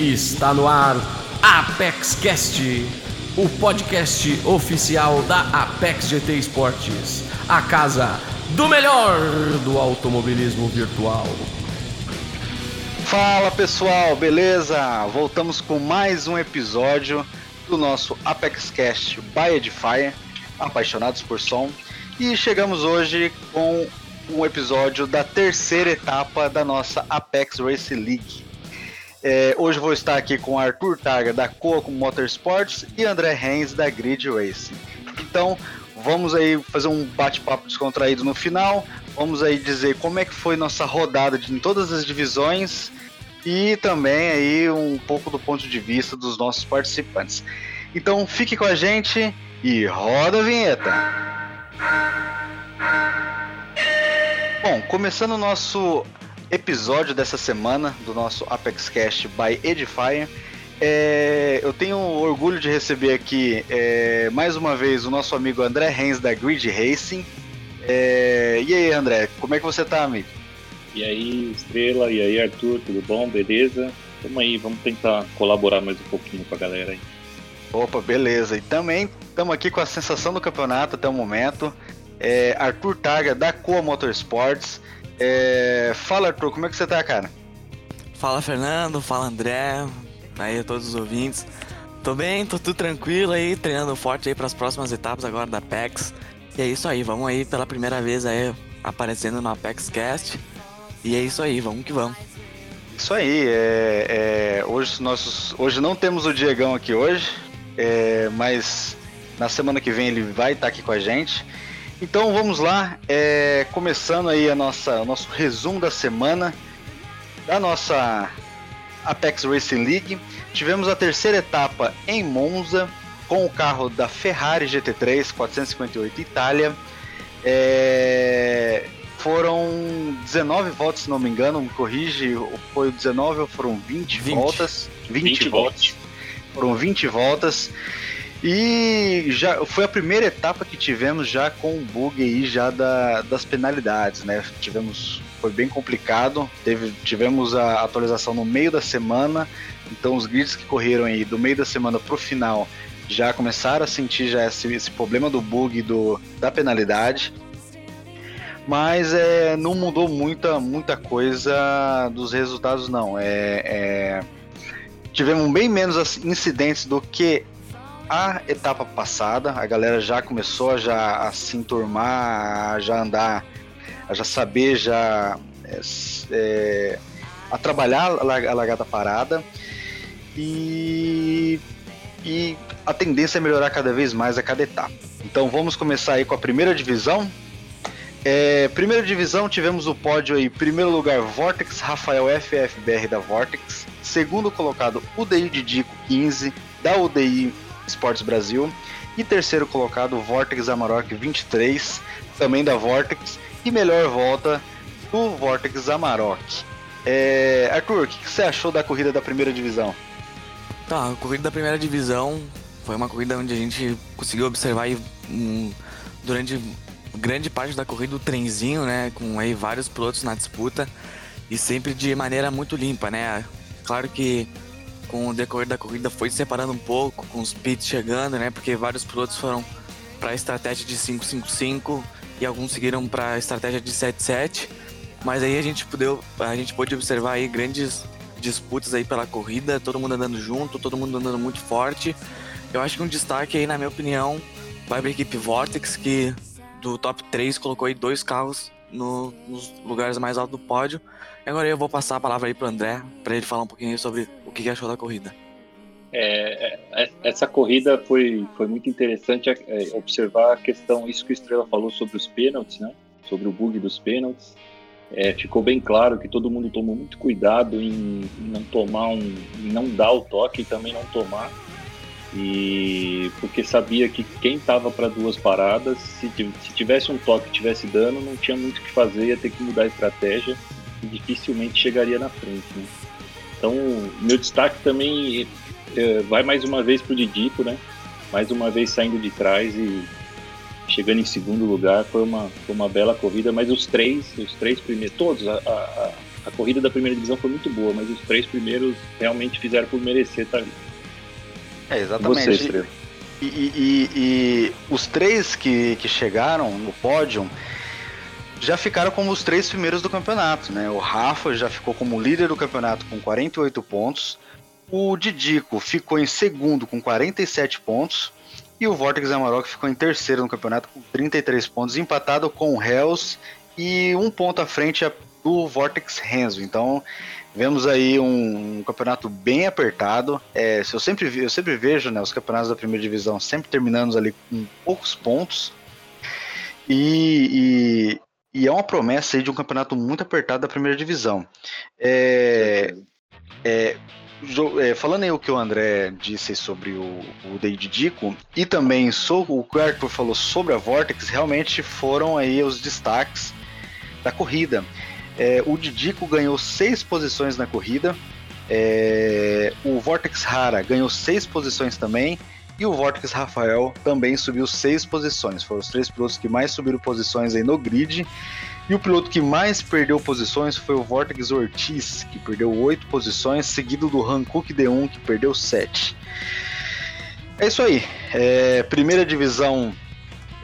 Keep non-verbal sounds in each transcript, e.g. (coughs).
Está no ar Apex Cast, o podcast oficial da Apex GT Esportes, a casa do melhor do automobilismo virtual. Fala pessoal, beleza? Voltamos com mais um episódio do nosso Apex Cast by Edifier, apaixonados por som, e chegamos hoje com um episódio da terceira etapa da nossa Apex Race League. É, hoje vou estar aqui com Arthur Targa da Coa Motorsports e André Renz da Grid Racing. Então, vamos aí fazer um bate-papo descontraído no final. Vamos aí dizer como é que foi nossa rodada de, em todas as divisões e também aí um pouco do ponto de vista dos nossos participantes. Então, fique com a gente e roda a vinheta. Bom, começando o nosso episódio dessa semana do nosso Apex Cast by Edifier. É, eu tenho orgulho de receber aqui é, mais uma vez o nosso amigo André Renz da Grid Racing. É, e aí, André, como é que você tá, amigo? E aí, Estrela, e aí, Arthur, tudo bom? Beleza? Tamo aí, vamos tentar colaborar mais um pouquinho com a galera aí. Opa, beleza. E também estamos aqui com a sensação do campeonato até o momento. É, Arthur Taga da Coa Motorsports. É... Fala, Arthur, como é que você tá, cara? Fala, Fernando. Fala, André. Aí, todos os ouvintes. Tô bem, tô tudo tranquilo aí, treinando forte aí para as próximas etapas agora da PEX. E é isso aí, vamos aí pela primeira vez aí aparecendo no Apex Cast. E é isso aí, vamos que vamos. Isso aí, é, é, hoje, nossos, hoje não temos o Diegão aqui hoje, é, mas na semana que vem ele vai estar aqui com a gente. Então vamos lá, é, começando aí a nossa, o nosso resumo da semana da nossa Apex Racing League. Tivemos a terceira etapa em Monza com o carro da Ferrari GT3 458 Itália. É, foram 19 voltas, se não me engano, me corrige, foi 19 ou foram 20, 20. voltas? 20, 20 voltas. Foram 20 voltas. E já foi a primeira etapa que tivemos já com o bug aí já da, das penalidades, né? Tivemos foi bem complicado. Teve, tivemos a atualização no meio da semana, então os grids que correram aí do meio da semana pro final já começaram a sentir já esse, esse problema do bug do, da penalidade. Mas é, não mudou muita, muita coisa dos resultados, não. É, é, tivemos bem menos incidentes do que a etapa passada, a galera já começou a, já a se enturmar, a já andar, a já saber já é, é, a trabalhar a largada parada e, e a tendência é melhorar cada vez mais a cada etapa. Então vamos começar aí com a primeira divisão. É, primeira divisão tivemos o pódio aí, primeiro lugar Vortex Rafael FFBR da Vortex, segundo colocado UDI de Dico 15 da UDI Esportes Brasil. E terceiro colocado, Vortex Amarok 23, também da Vortex. E melhor volta do Vortex Amarok. É... Arthur, o que, você achou da corrida da primeira divisão? Tá, a corrida da primeira divisão foi uma corrida onde a gente conseguiu observar um, durante grande parte da corrida o trenzinho, né? Com aí vários pilotos na disputa e sempre de maneira muito limpa, né? Claro que com o decorrer da corrida foi se separando um pouco, com os pits chegando, né? Porque vários pilotos foram para a estratégia de 555 e alguns seguiram para a estratégia de 77. Mas aí a gente pudeu, a gente pôde observar aí grandes disputas aí pela corrida, todo mundo andando junto, todo mundo andando muito forte. Eu acho que um destaque aí, na minha opinião, vai para a equipe Vortex, que do top 3 colocou aí dois carros no, nos lugares mais altos do pódio. Agora eu vou passar a palavra aí para o André, para ele falar um pouquinho sobre o que achou da corrida. É, é, é, essa corrida foi, foi muito interessante é, observar a questão, isso que o Estrela falou sobre os pênaltis, né? sobre o bug dos pênaltis. É, ficou bem claro que todo mundo tomou muito cuidado em, em não tomar um, em não dar o toque e também não tomar e porque sabia que quem estava para duas paradas, se, se tivesse um toque, tivesse dano, não tinha muito o que fazer, ia ter que mudar a estratégia dificilmente chegaria na frente. Né? Então, meu destaque também é, vai mais uma vez para o Didico, né? Mais uma vez saindo de trás e chegando em segundo lugar. Foi uma, foi uma bela corrida, mas os três, os três primeiros, todos, a, a, a corrida da primeira divisão foi muito boa, mas os três primeiros realmente fizeram por merecer estar ali. É, exatamente. Você, e, e, e, e, os três que, que chegaram no pódio já ficaram como os três primeiros do campeonato, né? O Rafa já ficou como líder do campeonato com 48 pontos. O Didico ficou em segundo com 47 pontos. E o Vortex Amarok ficou em terceiro no campeonato com 33 pontos, empatado com o Hells e um ponto à frente do Vortex Renzo. Então, vemos aí um, um campeonato bem apertado. É, eu, sempre, eu sempre vejo né, os campeonatos da primeira divisão sempre terminando ali com poucos pontos. E, e, é uma promessa aí de um campeonato muito apertado da primeira divisão. É, é, é, falando aí o que o André disse sobre o, o David Dico e também o que o Arthur falou sobre a Vortex, realmente foram aí os destaques da corrida. É, o Didico ganhou seis posições na corrida, é, o Vortex Rara ganhou seis posições também, e o Vortex Rafael também subiu seis posições. Foram os três pilotos que mais subiram posições aí no grid. E o piloto que mais perdeu posições foi o Vortex Ortiz, que perdeu 8 posições, seguido do Hankook D1, que perdeu 7. É isso aí. É, primeira divisão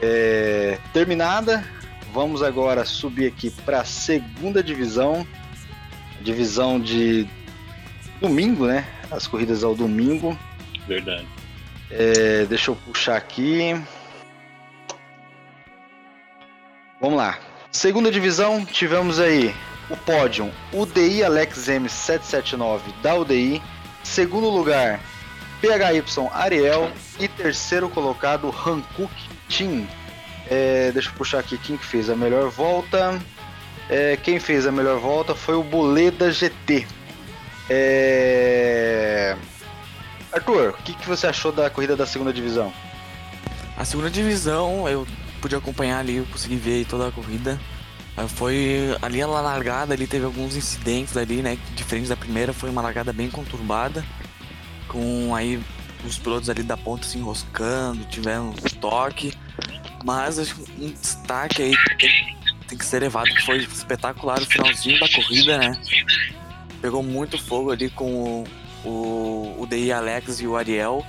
é, terminada. Vamos agora subir aqui para a segunda divisão. Divisão de domingo, né? As corridas ao domingo. Verdade. É, deixa eu puxar aqui. Vamos lá. Segunda divisão, tivemos aí o pódio UDI Alex M779 da UDI. Segundo lugar, PHY Ariel. E terceiro colocado, Hankook Team. É, deixa eu puxar aqui quem que fez a melhor volta. É, quem fez a melhor volta foi o Boleda GT. É... Arthur, o que, que você achou da corrida da segunda divisão? A segunda divisão eu pude acompanhar ali, eu consegui ver toda a corrida. Ah, foi ali na largada, ali teve alguns incidentes ali, né? Diferente da primeira, foi uma largada bem conturbada, com aí os pilotos ali da ponta se enroscando, tiveram um toque. Mas acho um destaque aí tem que ser levado, que foi espetacular o finalzinho da corrida, né? Pegou muito fogo ali com o, o, o DI Alex e o Ariel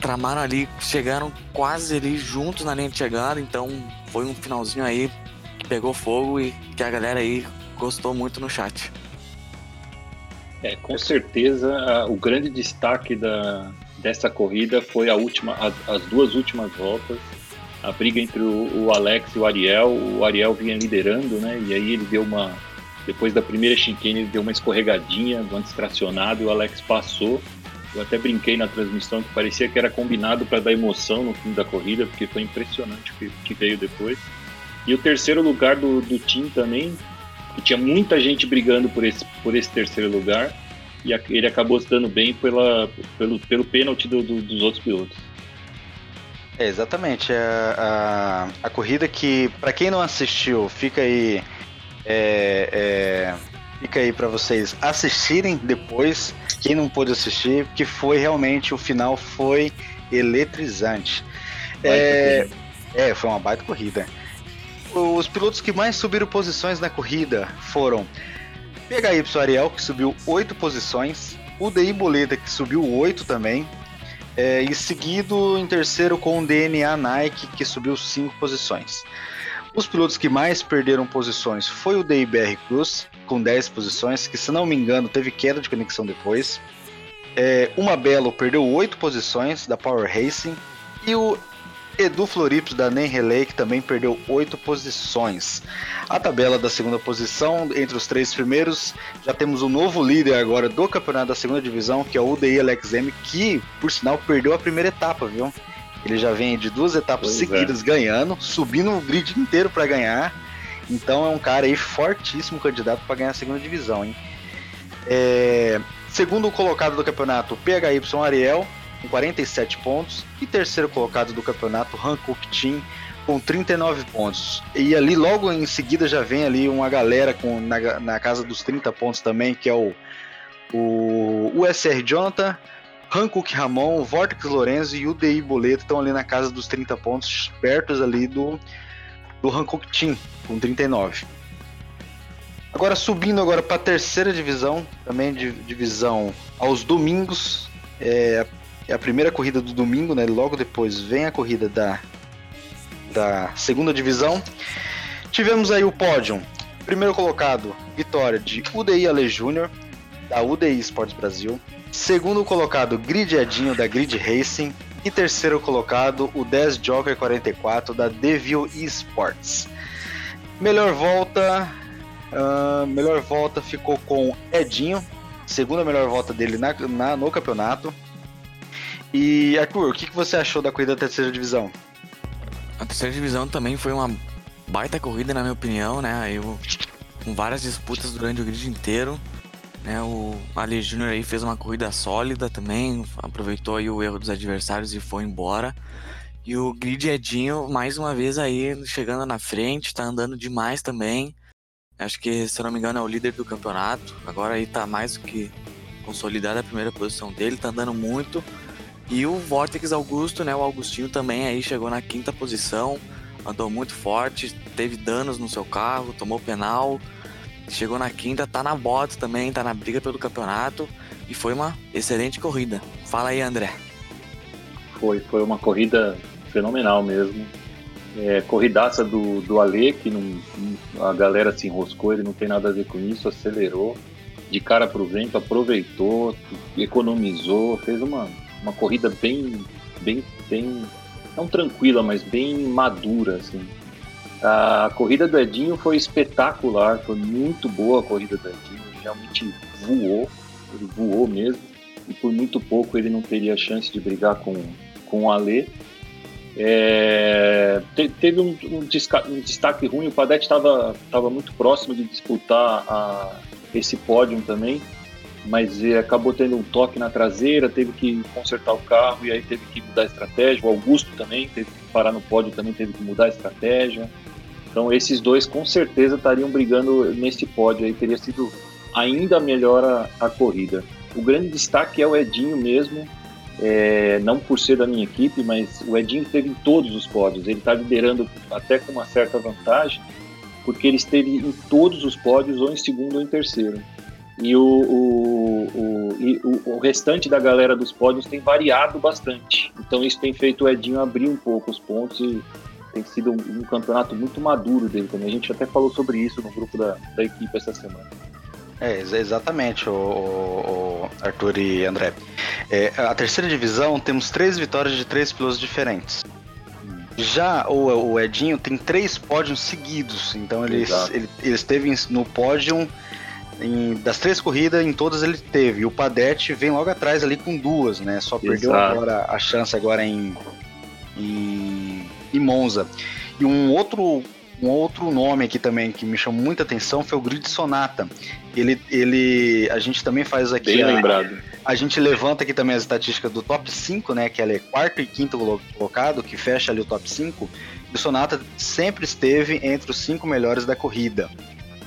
tramaram ali, chegaram quase ali juntos na linha de chegada, então foi um finalzinho aí que pegou fogo e que a galera aí gostou muito no chat. É, com certeza o grande destaque da, dessa corrida foi a última, as duas últimas voltas, a briga entre o, Alex e o Ariel. O Ariel vinha liderando, né? E aí ele deu uma, depois da primeira chicane, ele deu uma escorregadinha, um distracionado e o Alex passou eu até brinquei na transmissão que parecia que era combinado para dar emoção no fim da corrida, porque foi impressionante o que, que, veio depois. E o terceiro lugar do, do time também, que tinha muita gente brigando por esse, por esse terceiro lugar, e a, ele acabou se dando bem pela, pelo, pelo pênalti do, do, dos outros pilotos. É, exatamente. A, a, a corrida que, para quem não assistiu, fica aí. É, é, fica aí para vocês assistirem depois quem não pôde assistir, que foi realmente o final foi eletrizante. É, é, foi uma baita corrida. Os pilotos que mais subiram posições na corrida foram PHY Ariel, que subiu 8 posições, UDI Boleda, que subiu 8 também, é, e seguido em terceiro com o DNA Nike, que subiu 5 posições. Os pilotos que mais perderam posições foi o DIBR Cruz, com 10 posições, que se não me engano teve queda de conexão depois. É, uma Belo perdeu 8 posições da Power Racing. E o Edu Florips da NEM Relay, que também perdeu 8 posições. A tabela da segunda posição, entre os três primeiros, já temos um novo líder agora do campeonato da segunda divisão, que é o UDI LXM, que, por sinal, perdeu a primeira etapa, viu? Ele já vem de duas etapas pois é. seguidas é. ganhando, subindo o grid inteiro para ganhar. Então é um cara aí fortíssimo candidato para ganhar a segunda divisão, hein? É, segundo colocado do campeonato, PHY Ariel, com 47 pontos. E terceiro colocado do campeonato, Hankook Team, com 39 pontos. E ali logo em seguida já vem ali uma galera com, na, na casa dos 30 pontos também, que é o, o USR Jonathan, Hankook Ramon, Vortex Lorenzo e o DI Boleto estão ali na casa dos 30 pontos, perto ali do, do Hankook Team, com 39. Agora subindo agora para a terceira divisão, também de divisão aos domingos. É, é, a primeira corrida do domingo, né? Logo depois vem a corrida da, da segunda divisão. Tivemos aí o pódio. Primeiro colocado, vitória de UDI Ale Júnior, da UDI Esportes Brasil. Segundo colocado, Grid Edinho, da Grid Racing. E terceiro colocado, o 10 Joker 44, da Devil Esports. Melhor volta, Uh, melhor volta ficou com Edinho, segunda melhor volta dele na, na, no campeonato. E Arthur, o que, que você achou da corrida da terceira divisão? A terceira divisão também foi uma baita corrida, na minha opinião, né? Eu, com várias disputas durante o grid inteiro. Né? O Ali Júnior aí fez uma corrida sólida também, aproveitou aí o erro dos adversários e foi embora. E o Grid Edinho, mais uma vez aí, chegando na frente, tá andando demais também. Acho que, se eu não me engano, é o líder do campeonato. Agora aí tá mais do que consolidada a primeira posição dele, tá andando muito. E o Vortex Augusto, né? O Augustinho também aí chegou na quinta posição, andou muito forte, teve danos no seu carro, tomou penal, chegou na quinta, tá na bota também, tá na briga pelo campeonato e foi uma excelente corrida. Fala aí, André. Foi, foi uma corrida fenomenal mesmo. É, corridaça do, do Ale, que não, a galera se enroscou, ele não tem nada a ver com isso, acelerou de cara para o vento, aproveitou, economizou, fez uma, uma corrida bem, bem, bem, não tranquila, mas bem madura, assim. A corrida do Edinho foi espetacular, foi muito boa a corrida do Edinho, ele realmente voou, ele voou mesmo, e por muito pouco ele não teria chance de brigar com, com o Ale. É, teve um, um, um, destaque ruim, o Padette estava muito próximo de disputar a, esse pódio também, mas acabou tendo um toque na traseira, teve que consertar o carro e aí teve que mudar a estratégia. O Augusto também teve que parar no pódio, também teve que mudar a estratégia. Então esses dois com certeza estariam brigando nesse pódio aí, teria sido ainda melhor a, a corrida. O grande destaque é o Edinho mesmo, é, não por ser da minha equipe, mas o Edinho esteve em todos os pódios. Ele está liderando até com uma certa vantagem, porque ele esteve em todos os pódios, ou em segundo ou em terceiro. E o, o, o, e o, o restante da galera dos pódios tem variado bastante. Então isso tem feito o Edinho abrir um pouco os pontos e tem sido um, um campeonato muito maduro dele também. A gente até falou sobre isso no grupo da, da equipe essa semana. É, exatamente, o, o, Arthur e André. É, a terceira divisão temos três vitórias de três pilotos diferentes. Já o, o Edinho tem três pódios seguidos, então ele, ele, ele esteve no pódio em, das três corridas, em todas ele teve. E o Padete vem logo atrás ali com duas, né? Só perdeu Exato. agora a chance agora em, em, em Monza. E um outro um outro nome aqui também que me chamou muita atenção foi o Grid Sonata. Ele, ele, a gente também faz aqui. Bem a, lembrado. A gente levanta aqui também as estatísticas do top 5, né? Que ela é quarto e quinto colocado, que fecha ali o top 5. E o Sonata sempre esteve entre os cinco melhores da corrida.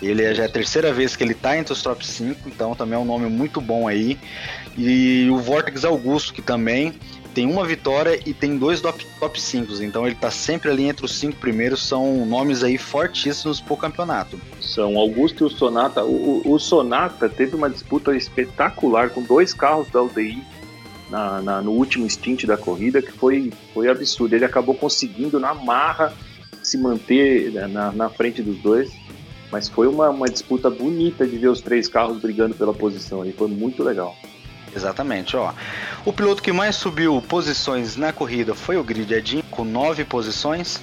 Ele é, já é a terceira vez que ele está entre os top 5, então também é um nome muito bom aí. E o Vortex Augusto, que também tem uma vitória e tem dois top, top 5. Então ele tá sempre ali entre os cinco primeiros. São nomes aí fortíssimos pro campeonato. São Augusto e o Sonata. O, o, o Sonata teve uma disputa espetacular com dois carros da UDI na, na, no último stint da corrida, que foi, foi absurdo. Ele acabou conseguindo na marra se manter né, na, na frente dos dois. Mas foi uma, uma disputa bonita de ver os três carros brigando pela posição aí. Foi muito legal. Exatamente, ó. O piloto que mais subiu posições na corrida foi o Grid com nove posições,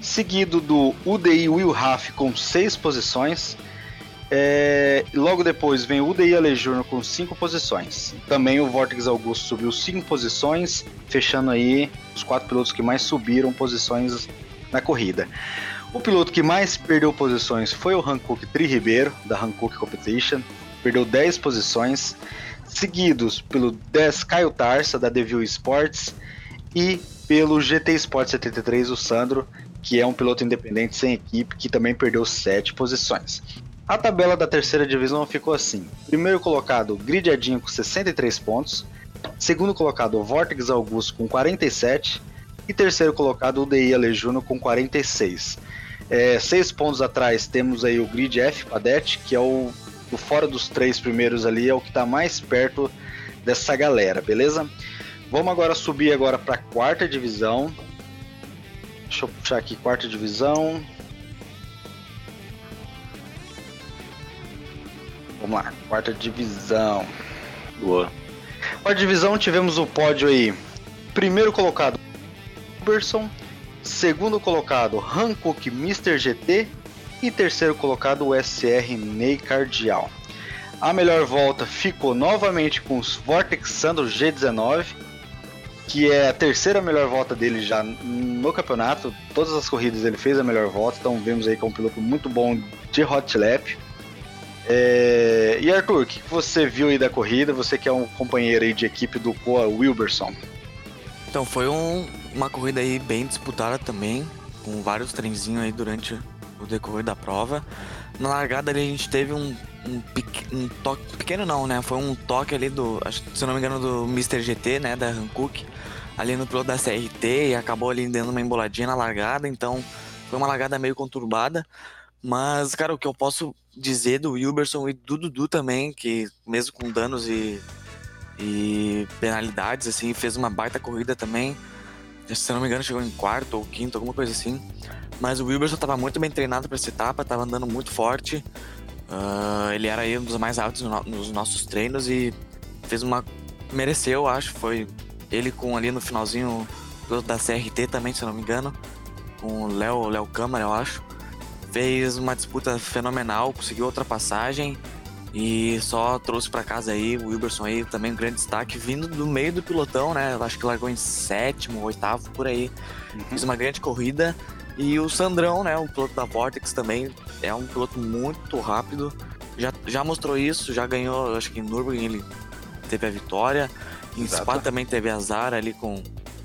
seguido do UDI Will Raff com seis posições. É, logo depois vem o UDI Alejurno com cinco posições. Também o Vortex Augusto subiu cinco posições, fechando aí os quatro pilotos que mais subiram posições na corrida. O piloto que mais perdeu posições foi o Hankook Tri Ribeiro, da Hankook Competition, perdeu 10 posições seguidos pelo 10 Caio Tarsa, da Devil Sports, e pelo GT Sport 73, o Sandro, que é um piloto independente sem equipe, que também perdeu 7 posições. A tabela da terceira divisão ficou assim: primeiro colocado, Gridiadinho com 63 pontos, segundo colocado, Vortex Augusto com 47 e terceiro colocado, o DI Alejuno com 46. É, seis pontos atrás temos aí o Grid F Padete, que é o, o fora dos três primeiros ali, é o que está mais perto dessa galera, beleza? Vamos agora subir agora para a quarta divisão. Deixa eu puxar aqui quarta divisão. Vamos lá, quarta divisão. Boa. Quarta divisão tivemos o pódio aí. Primeiro colocado, Uberson. Segundo colocado, Hankook Mr. GT. E terceiro colocado, o SR Ney Cardial. A melhor volta ficou novamente com os Vortex Sandro G19, que é a terceira melhor volta dele já no campeonato. Todas as corridas ele fez a melhor volta, então vemos aí que é um piloto muito bom de hot lap. É... E Arthur, o que você viu aí da corrida? Você que é um companheiro aí de equipe do Coa Wilberson. Então foi um, uma corrida aí bem disputada também, com vários trenzinhos aí durante o decorrer da prova. Na largada ali a gente teve um, um, um, toque pequeno não, né? Foi um toque ali do, acho, se não me engano, do Mr. GT, né? Da Hankook, ali no piloto da CRT e acabou ali dando uma emboladinha na largada, então foi uma largada meio conturbada. Mas, cara, o que eu posso dizer do Wilberson e do Dudu também, que mesmo com danos e, e penalidades, assim, fez uma baita corrida também. Se não me engano, chegou em quarto ou quinto, alguma coisa assim. Mas o Wilberson estava muito bem treinado para essa etapa, estava andando muito forte. Uh, ele era aí um dos mais altos no, nos nossos treinos e fez uma. mereceu, acho. Foi ele com ali no finalzinho da CRT também, se eu não me engano. Com o Léo, Léo Câmara, eu acho fez uma disputa fenomenal, conseguiu outra passagem e só trouxe para casa aí o Wilberson aí também um grande destaque vindo do meio do pilotão, né? Acho que largou em sétimo, oitavo por aí. Uhum. Fez uma grande corrida e o Sandrão, né, o piloto da Vortex também é um piloto muito rápido. Já, já mostrou isso, já ganhou, acho que em Nürburgring ele teve a vitória. Em Exato. Spa também teve azar ali com,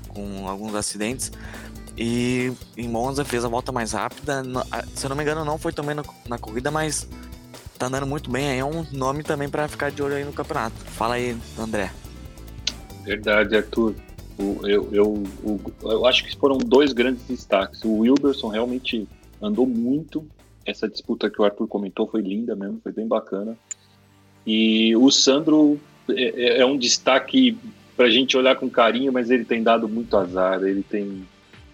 com alguns acidentes. E em Monza fez a volta mais rápida. Se eu não me engano, não foi também na corrida, mas tá andando muito bem. Aí é um nome também para ficar de olho aí no campeonato. Fala aí, André. Verdade, Arthur. Eu, eu, eu, eu acho que foram dois grandes destaques. O Wilberson realmente andou muito. Essa disputa que o Arthur comentou foi linda mesmo, foi bem bacana. E o Sandro é, é, é um destaque para a gente olhar com carinho, mas ele tem dado muito azar. Ele tem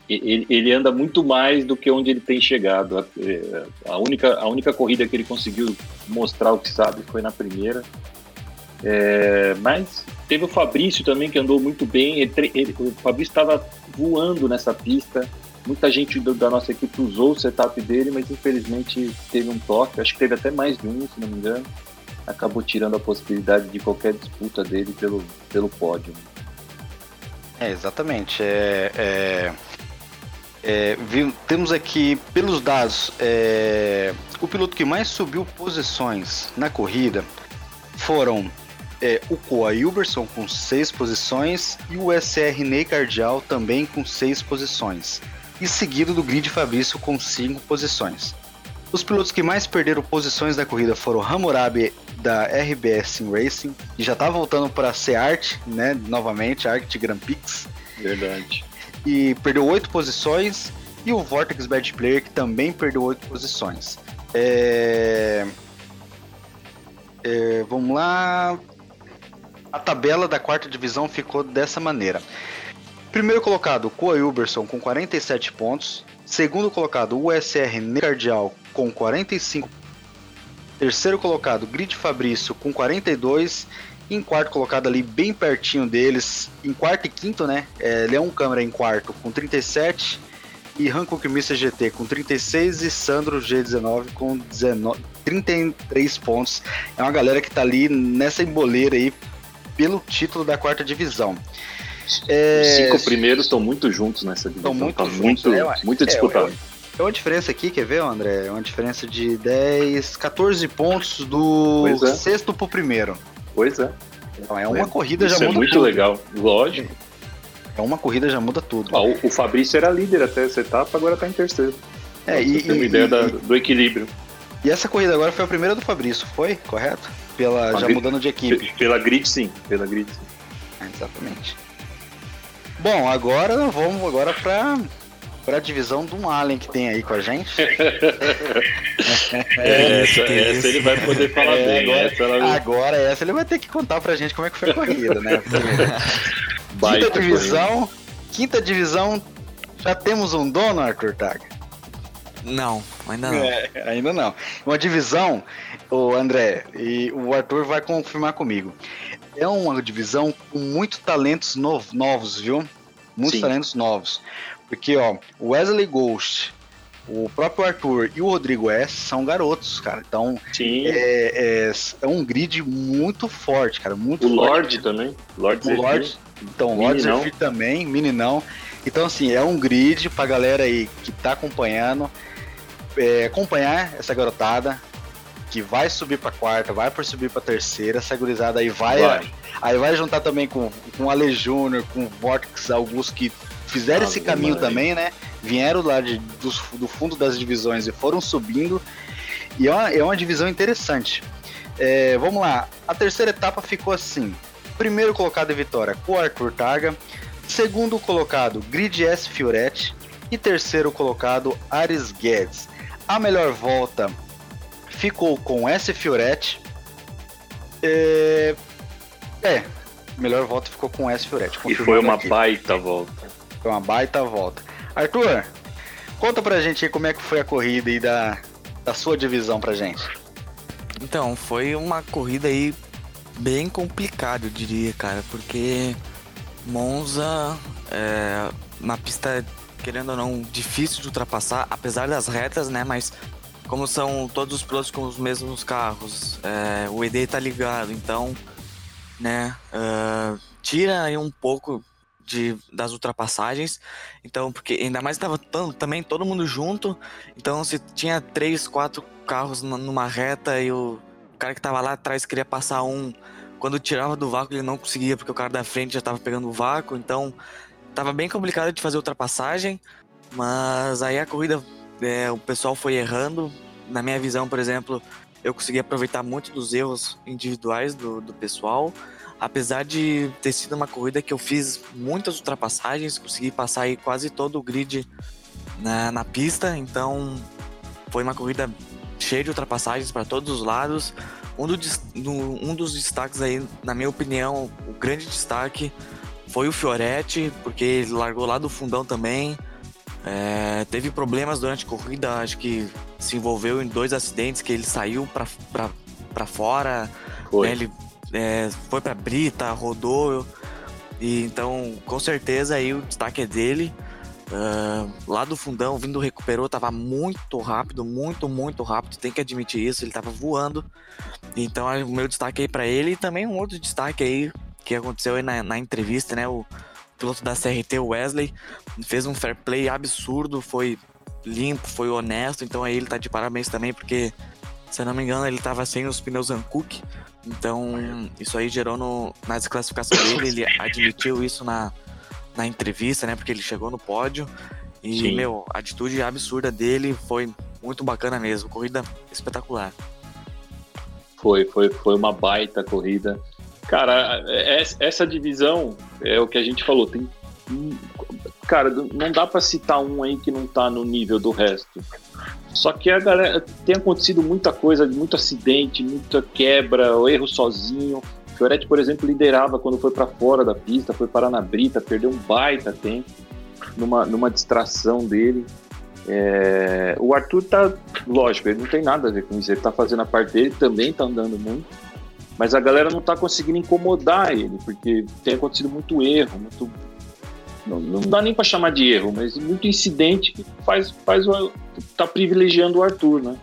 ele, ele, anda muito mais do que onde ele tem chegado. A, é, a, única, a única corrida que ele conseguiu mostrar o que sabe foi na primeira. É, mas teve o Fabrício também que andou muito bem. Ele, ele, o Fabrício estava voando nessa pista. Muita gente do, da nossa equipe usou o setup dele, mas infelizmente teve um toque. Acho que teve até mais de um, se não me engano. Acabou tirando a possibilidade de qualquer disputa dele pelo, pelo pódio. É, exatamente. É, é é, viu, temos aqui, pelos dados, é, o piloto que mais subiu posições na corrida foram é, o Koa Hilberson com seis posições e o SR Ney Cardial também com seis posições, e seguido do Grid Fabrício com cinco posições. Os pilotos que mais perderam posições na corrida foram Hammurabi da RBS Racing, que já está voltando para a Seart, né, novamente, Arctic Grand Prix. Verdade e perdeu oito posições, e o Vortex Bad Player, que também perdeu oito posições. É... É, vamos lá. A tabela da quarta divisão ficou dessa maneira. Primeiro colocado, Koa Uberson com 47 pontos. Segundo colocado, USR Necardial com 45. Terceiro colocado, Grid Fabrício com 42 em quarto colocado ali, bem pertinho deles, em quarto e quinto, né? É, Leão Câmara em quarto com 37 e Hankook Missa GT com 36 e Sandro G19 com 19, 33 pontos. É uma galera que tá ali nessa emboleira aí pelo título da quarta divisão. É... Os cinco primeiros estão muito juntos nessa divisão. Estão muito, tá juntos, muito, é, muito disputado. É, uma diferença aqui, quer ver, André? É uma diferença de 10, 14 pontos do é. sexto pro primeiro. Pois é. Então é uma é, corrida Isso já é muda muito tudo. legal, lógico. É uma corrida já muda tudo. Ah, o, o, Fabrício era líder até essa etapa, agora tá em terceiro. É, e, tem uma e, ideia e, da, do equilíbrio. E essa corrida agora foi a primeira do Fabrício, foi? Correto? Pela, já mudando de equipe. Pela grid sim, pela grid sim. É, exatamente. Bom, agora vamos agora para pra divisão de um Alien que tem aí com a gente. (laughs) é, essa, essa, ele vai poder falar é, bem. Agora essa, agora, essa ele vai ter que contar pra gente como é que foi a corrida, né? (laughs) quinta divisão, quinta divisão, já temos um dono, Arthur Taga? Não, ainda não. É, ainda não. Uma divisão, o André, e o Arthur vai confirmar comigo. É uma divisão com muitos talentos novos, viu? Muitos Sim. talentos novos. Porque, ó, o Wesley Ghost, o próprio Arthur e o Rodrigo S são garotos, cara. Então, é, é, é, um grid muito forte, cara. Muito o forte. Lorde também. Lorde o Lorde, então, o Lorde também, meninão. Então, assim, é um grid pra galera aí que tá acompanhando. É, acompanhar essa garotada que vai subir pra quarta, vai por subir pra terceira, essa gurizada aí vai, vai. Aí vai juntar também com, com o Ale Júnior, com o Vortex Augusto que fizeram esse caminho também, né? Vieram lá de, do, do, fundo das divisões e foram subindo. E é uma, é uma divisão interessante. É, vamos lá, a terceira etapa ficou assim: primeiro colocado em vitória, com Arthur Targa. Segundo colocado, Grid S Fioretti. E terceiro colocado, Ares Guedes. A melhor volta ficou com S Fioretti. É, é melhor volta ficou com S Fioretti. E foi uma aqui. baita volta. Foi uma baita volta. Arthur, conta pra gente aí como é que foi a corrida aí da, da sua divisão pra gente. Então, foi uma corrida aí bem complicada, eu diria, cara, porque Monza é uma pista, querendo ou não, difícil de ultrapassar, apesar das retas, né? Mas como são todos os pilotos com os mesmos carros, é, o ED tá ligado, então, né? Uh, tira aí um pouco de, das ultrapassagens. Então, porque ainda mais estava também todo mundo junto. Então, se tinha três, quatro carros numa reta e o cara que estava lá atrás queria passar um, quando tirava do vácuo ele não conseguia porque o cara da frente já estava pegando o vácuo. Então, estava bem complicado de fazer ultrapassagem. Mas aí a corrida, é, o pessoal foi errando. Na minha visão, por exemplo, eu consegui aproveitar muito dos erros individuais do, do pessoal apesar de ter sido uma corrida que eu fiz muitas ultrapassagens, consegui passar aí quase todo o grid na, na pista, então foi uma corrida cheia de ultrapassagens para todos os lados. Um, do, um dos destaques aí, na minha opinião, o grande destaque foi o Fioretti, porque ele largou lá do fundão também. É, teve problemas durante a corrida, acho que se envolveu em dois acidentes que ele saiu para fora. Né, ele é, foi para Brita, rodou. E então, com certeza aí o destaque é dele. Uh, lá do fundão, vindo recuperou, tava muito rápido, muito, muito rápido, tem que admitir isso, ele tava voando. Então, o meu destaque aí para ele e também um outro destaque aí que aconteceu aí na, na entrevista, né? O piloto da CRT, Wesley, fez um fair play absurdo, foi limpo, foi honesto, então aí ele tá de parabéns também, porque se eu não me engano, ele tava sem os pneus Ancook, então, isso aí gerou no, na desclassificação dele, ele admitiu isso na, na entrevista, né? Porque ele chegou no pódio. E, Sim. meu, a atitude absurda dele foi muito bacana mesmo. Corrida espetacular. Foi, foi, foi uma baita corrida. Cara, é, é, essa divisão é o que a gente falou. Tem, cara, não dá para citar um aí que não tá no nível do resto. Só que a galera tem acontecido muita coisa, muito acidente, muita quebra, erro sozinho. Fioretti, por exemplo, liderava quando foi para fora da pista, foi parar na brita, perdeu um baita tempo numa, numa distração dele. É... o Arthur tá, lógico, ele não tem nada a ver com isso, ele tá fazendo a parte dele, também tá andando muito, mas a galera não tá conseguindo incomodar ele, porque tem acontecido muito erro, muito não, não dá nem para chamar de erro, mas muito incidente que faz, faz o, tá privilegiando o Arthur, né?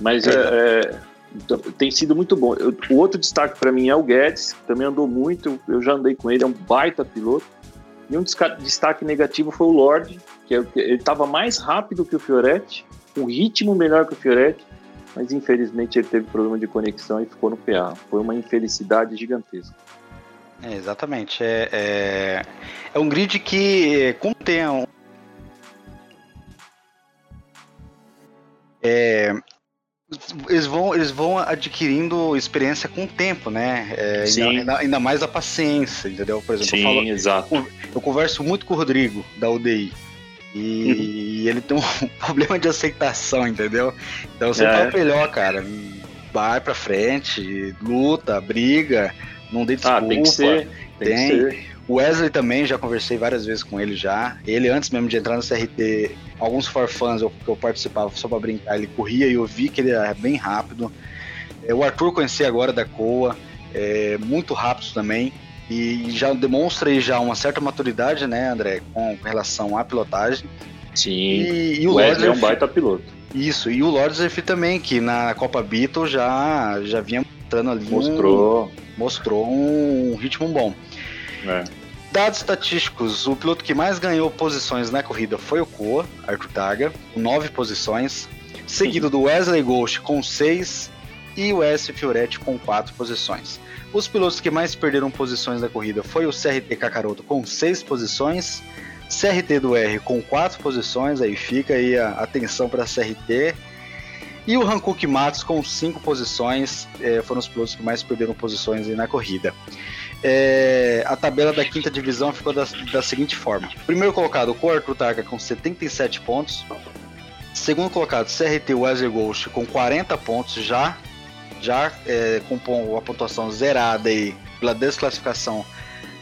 Mas é, é, então, tem sido muito bom. Eu, o outro destaque para mim é o Guedes, que também andou muito, eu já andei com ele, é um baita piloto. E um destaque negativo foi o Lorde, que é, ele estava mais rápido que o Fioretti, um ritmo melhor que o Fioretti, mas infelizmente ele teve problema de conexão e ficou no PA. Foi uma infelicidade gigantesca. É, exatamente. É, é, é, um grid que, como tem um, é, eles vão, eles vão adquirindo experiência com o tempo, né? É, ainda, ainda, mais a paciência, entendeu? Por exemplo, Sim, eu, falo, exato. eu converso muito com o Rodrigo, da UDI. E, uhum. ele tem um (laughs) problema de aceitação, entendeu? Então você é. fala pra ele, ó, cara, vai pra frente, luta, briga, não dê desculpa. Ah, tem que ser. Tem, tem. Que ser. O Wesley também, já conversei várias vezes com ele já. Ele, antes mesmo de entrar no CRT, alguns forfãs eu, que eu participava só pra brincar, ele corria e eu vi que ele era bem rápido. É, o Arthur conheci agora da COA, é, muito rápido também. E já demonstra aí já uma certa maturidade, né, André, com relação à pilotagem. Sim, e, e o, o Wesley é um baita piloto. Isso, e o Lordzef também, que na Copa Beetle já, já vinha mostrando ali. Mostrou. Um, mostrou um ritmo bom. É. Dados estatísticos, o piloto que mais ganhou posições na corrida foi o Koa, Arthur Taga, com nove posições, seguido do Wesley Ghost com seis e o S. Fioretti com quatro posições. Os pilotos que mais perderam posições na corrida foi o CRT Kakaroto com seis posições, CRT do R com quatro posições, aí fica aí a atenção para CRT. E o Hankook Matos com cinco posições, é, foram os pilotos que mais perderam posições na corrida. É, a tabela da quinta divisão ficou da, da seguinte forma: primeiro colocado, o Arthur Targa com 77 pontos. Segundo colocado, CRT Wesley Ghost com 40 pontos já, já é, com a pontuação zerada aí pela desclassificação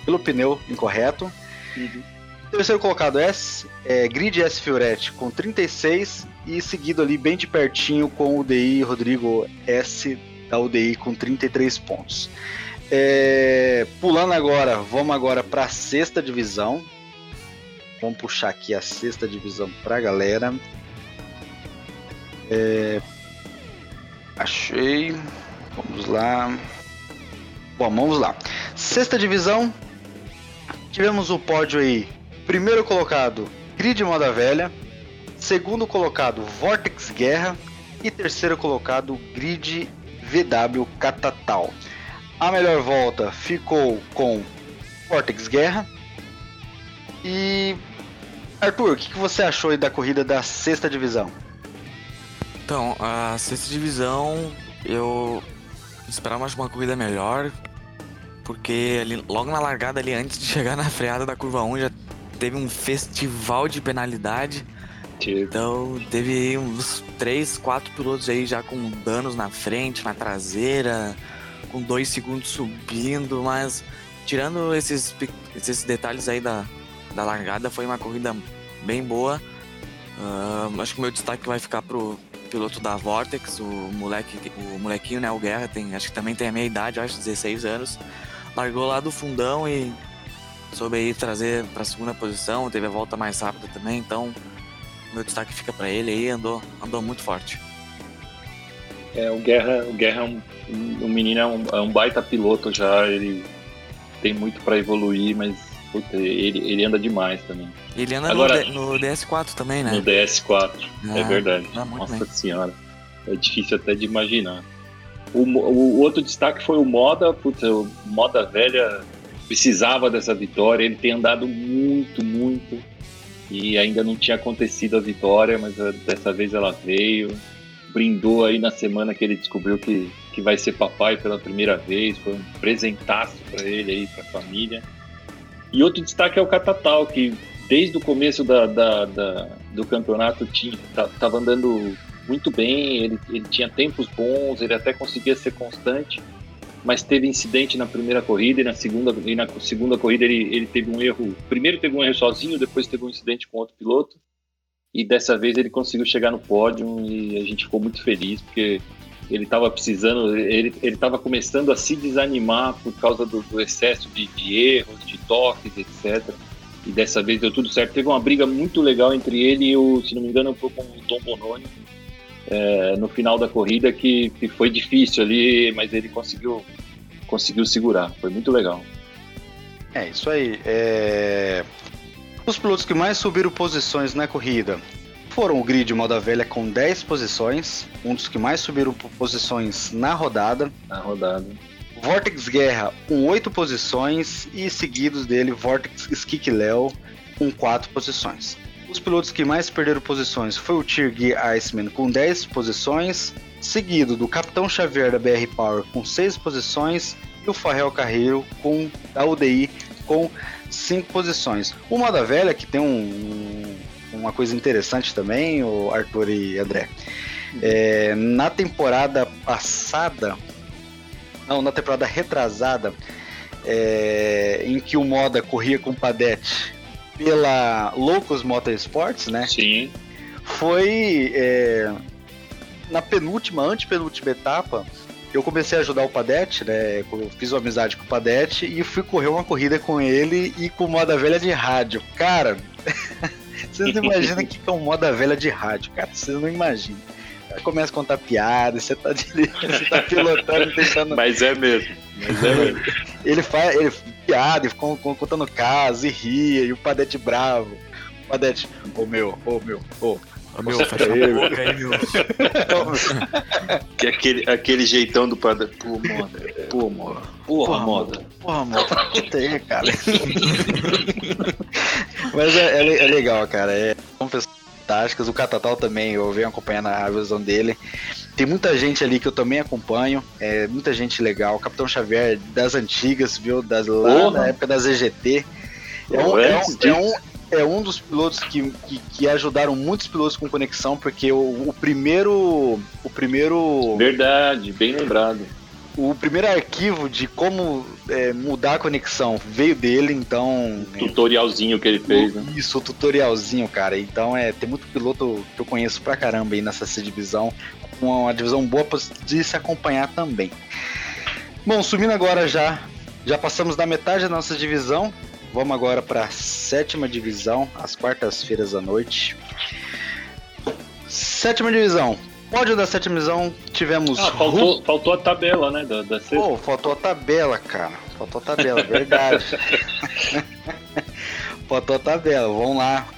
pelo pneu incorreto. Uhum. Terceiro colocado S, é, Grid S Fioretti com 36 e seguido ali bem de pertinho com o DI Rodrigo S da UDI com 33 pontos. É, pulando agora, vamos agora para a sexta divisão. Vamos puxar aqui a sexta divisão para a galera. É, achei. Vamos lá. Bom, vamos lá. Sexta divisão. Tivemos o pódio aí. Primeiro colocado, Grid Moda Velha. Segundo colocado, Vortex Guerra. E terceiro colocado, Grid VW Catatal. A melhor volta ficou com Vortex Guerra. E Arthur, o que, você achou da corrida da sexta divisão? Então, a sexta divisão eu esperava uma corrida melhor, porque ali, logo na largada ali, antes de (laughs) chegar na freada da curva 1, já teve um festival de penalidade. Então teve uns 3, 4 pilotos aí já com danos na frente, na traseira, com dois segundos subindo, mas tirando esses, esses detalhes aí da, da largada, foi uma corrida bem boa. Uh, acho que o meu destaque vai ficar pro piloto da Vortex, o moleque, o molequinho, né, o Guerra, tem, acho que também tem a minha idade, acho 16 anos. Largou lá do fundão e soube aí trazer para a segunda posição, teve a volta mais rápida também, então meu destaque fica para ele aí, andou, andou muito forte. É, o Guerra, o Guerra é um, um menino é um, é um baita piloto já, ele tem muito para evoluir, mas puta, ele, ele anda demais também. Ele anda Agora, no, no DS4 também, né? No DS4, é ah, é verdade. Nossa bem. senhora, é difícil até de imaginar. O, o, outro destaque foi o Moda, puta, o Moda Velha precisava dessa vitória, ele tem andado muito, muito, e ainda não tinha acontecido a vitória, mas eh, dessa vez ela veio brindou aí na semana que ele descobriu que, que vai ser papai pela primeira vez, foi um presentaço para ele aí, para a família. E outro destaque é o Catatal, que desde o começo da, da, da do campeonato estava andando muito bem, ele, ele tinha tempos bons, ele até conseguia ser constante, mas teve incidente na primeira corrida e na segunda, e na segunda corrida ele, ele teve um erro. Primeiro teve um erro sozinho, depois teve um incidente com outro piloto e dessa vez ele conseguiu chegar no pódio e a gente ficou muito feliz porque ele estava precisando, ele estava começando a se desanimar por causa do, do excesso de, de, erros, de toques, etc. E dessa vez deu tudo certo. Teve uma briga muito legal entre ele e o, se não me engano, foi com o Tom Bononi é, no final da corrida que, que foi difícil ali, mas ele conseguiu conseguiu segurar. Foi muito legal. É isso aí. É... Os pilotos que mais subiram posições na corrida foram o grid moda velha com 10 posições, um dos que mais subiram posições na rodada. Na rodada. Vortex Guerra com 8 posições e seguidos dele Vortex Skik Léo com 4 posições. Os pilotos que mais perderam posições foi o Tirgi Iceman com 10 posições, seguido do Capitão Xavier da BR Power com 6 posições e o Farrell Carreiro com da UDI com cinco posições. O Moda Velha, que tem um, uma coisa interessante também, o Arthur e André. É, na temporada passada, não, na temporada retrasada, é, em que o Moda corria com o Padete pela Loucos Motorsports, né? Sim. Foi é, na penúltima, antepenúltima etapa, eu comecei a ajudar o Padete, né? Eu fiz uma amizade com o Padete e fui correr uma corrida com ele e com moda velha de rádio. Cara, (laughs) vocês não imaginam o que é um moda velha de rádio, cara. Vocês não imaginam. Começa a contar piada, você tá, você tá pilotando, (laughs) tentando. Mas é mesmo. Mas é mesmo. ele faz ele, piada, e ficou contando casos e ria, e o Padete bravo. O Padete, ô oh, meu, ô oh, meu, ô. Oh, Ô, meu, fecha a boca aí, meu. que é aquele, aquele jeitão do padre. Pô, moda. Pô, moda. Porra, porra moda. Porra, moda. Puta aí, cara. (laughs) Mas é, é, é, legal, cara. É, são pessoas fantásticas. O Catatal também, eu venho acompanhando a visão dele. Tem muita gente ali que eu também acompanho. É, muita gente legal. O Capitão Xavier das antigas, viu? Das, lá na época da ZGT. É um, é, um, é, um, é um dos pilotos que, que, que, ajudaram muitos pilotos com conexão, porque o, o primeiro. O primeiro. Verdade, bem lembrado. O primeiro arquivo de como é, mudar a conexão veio dele, então. Tutorialzinho que ele fez, né? Isso, o tutorialzinho, cara. Então é, tem muito piloto que eu conheço pra caramba aí nessa divisão. Uma divisão boa de se acompanhar também. Bom, subindo agora já. Já passamos da metade da nossa divisão. Vamos agora para a sétima divisão, às quartas-feiras à noite. Sétima divisão. Pódio da sétima divisão tivemos. Ah, faltou, faltou a tabela, né? Da, da sexta. Pô, faltou a tabela, cara. Faltou a tabela, verdade. (laughs) faltou a tabela, vamos lá.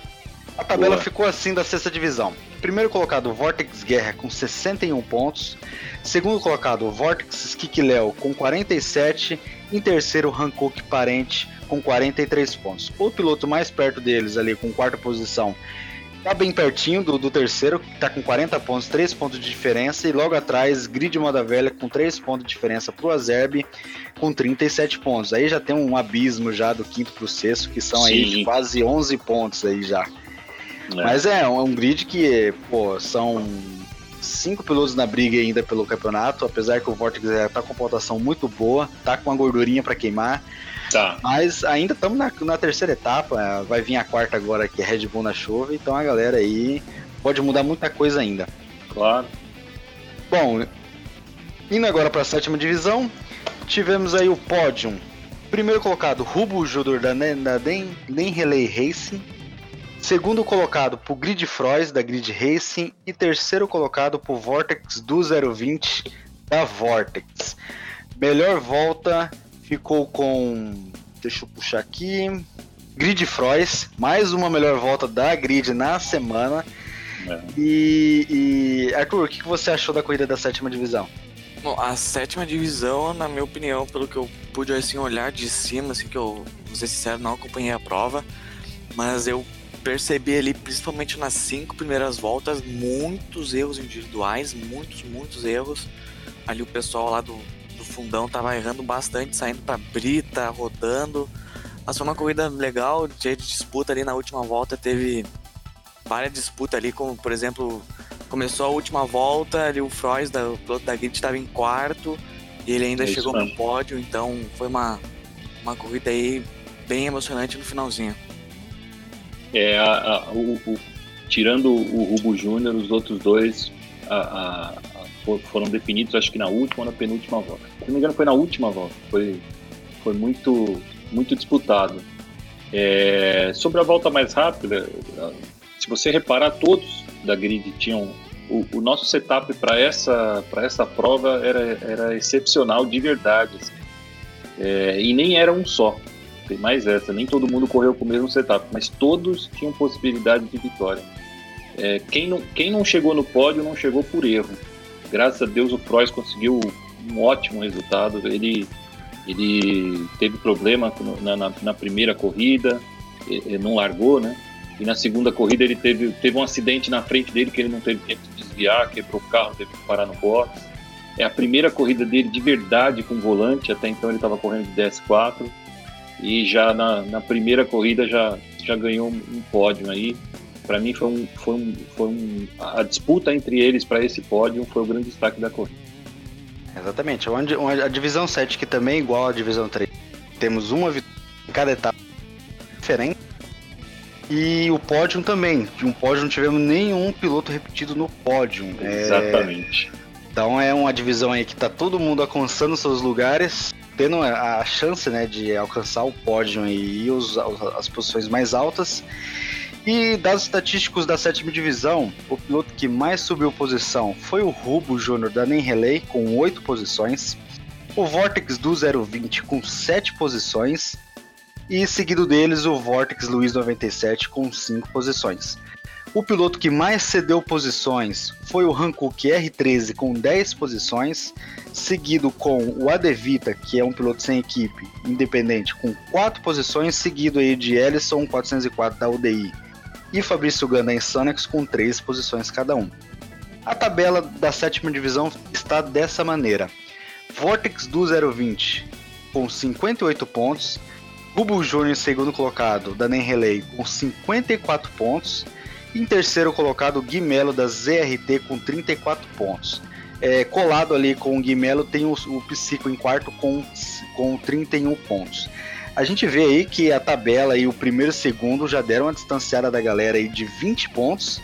A tabela Boa. ficou assim da sexta divisão. Primeiro colocado, Vortex Guerra com 61 pontos. Segundo colocado, Vortex Skikiléo com 47. Em terceiro, Hankook Parente com 43 pontos. O piloto mais perto deles, ali com quarta posição, tá bem pertinho do, do terceiro, que tá com 40 pontos, 3 pontos de diferença. E logo atrás, Grid Moda Velha com 3 pontos de diferença pro Azerb, com 37 pontos. Aí já tem um abismo já do quinto pro sexto, que são Sim. aí quase 11 pontos aí já. É. Mas é, é um grid que, pô, são cinco pilotos na briga ainda pelo campeonato, apesar que o Vortex tá com pontuação muito boa, tá com uma gordurinha para queimar. Tá. Mas ainda estamos na, na, terceira etapa, vai vir a quarta agora que é Red Bull na chuva, então a galera aí pode mudar muita coisa ainda. Claro. Bom, indo agora para a sétima divisão, tivemos aí o pódio. Primeiro colocado, Rubo Júnior da, da Den, Den Relay Racing. Segundo colocado pro Grid Frois da Grid Racing e terceiro colocado pro Vortex do 020 da Vortex. Melhor volta ficou com. Deixa eu puxar aqui. Grid Frois, mais uma melhor volta da Grid na semana. É. E, e, Arthur, o que você achou da corrida da sétima divisão? Bom, a sétima divisão, na minha opinião, pelo que eu pude assim olhar de cima, assim que eu, vou ser sincero, não acompanhei a prova, mas eu percebi ali, principalmente nas cinco primeiras voltas, muitos erros individuais, muitos, muitos erros. Ali o pessoal lá do, do fundão tava errando bastante, saindo pra brita, rodando. Mas foi uma corrida legal, cheia de disputa ali na última volta, teve várias disputas ali, como por exemplo, começou a última volta, ali o Frois, da, o piloto da Grid, estava em quarto, e ele ainda é chegou no pódio, então foi uma, uma corrida aí bem emocionante no finalzinho. É, a, a, o, o, tirando o Rubo Júnior, os outros dois a, foram definidos, acho que na última ou na penúltima volta. Se não me engano, foi na última volta. Foi, foi muito, muito disputado. É, sobre a volta mais rápida, se você reparar, todos da grid tinham. O, o nosso setup para essa, essa prova era, era excepcional de verdade. Assim. É, e nem era um só. Tem mais essa, nem todo mundo correu com o mesmo setup, mas todos tinham possibilidade de vitória. É, quem, não, quem não chegou no pódio não chegou por erro. Graças a Deus o Prois conseguiu um ótimo resultado. Ele, ele teve problema na, na, na primeira corrida, não largou, né? E na segunda corrida ele teve, teve um acidente na frente dele que ele não teve tempo de desviar, quebrou o carro, teve que parar no box. É a primeira corrida dele de verdade com volante, até então ele estava correndo de DS4 e já na, na primeira corrida já, já ganhou um pódio aí. Para mim foi um, foi um, foi um, a disputa entre eles para esse pódio foi o grande destaque da corrida. Exatamente. A divisão 7 que também é igual à divisão 3. Temos uma vitória em cada etapa diferente. E o pódio também. De um pódio não tivemos nenhum piloto repetido no pódio. Exatamente. É... Então é uma divisão aí que tá todo mundo alcançando seus lugares, tendo a chance né, de alcançar o pódio e os, as posições mais altas. E dados estatísticos da sétima divisão, o piloto que mais subiu posição foi o Rubo Júnior da Nem Relay, com 8 posições. O Vortex do 020 com 7 posições. E seguido deles o Vortex Luiz 97 com 5 posições. O piloto que mais cedeu posições foi o Hankook R13 com 10 posições, seguido com o Adevita, que é um piloto sem equipe, independente, com 4 posições, seguido aí de Ellison 404 da UDI e Fabrício Ganda em Sonex com 3 posições cada um. A tabela da sétima divisão está dessa maneira: Vortex do 020 com 58 pontos, Bubu Júnior em segundo colocado da Nem Relay com 54 pontos, em terceiro colocado, Guimelo da ZRT com 34 pontos. É, colado ali com o Guimelo tem o, o Psico em quarto com, com 31 pontos. A gente vê aí que a tabela e o primeiro e segundo já deram uma distanciada da galera aí de 20 pontos,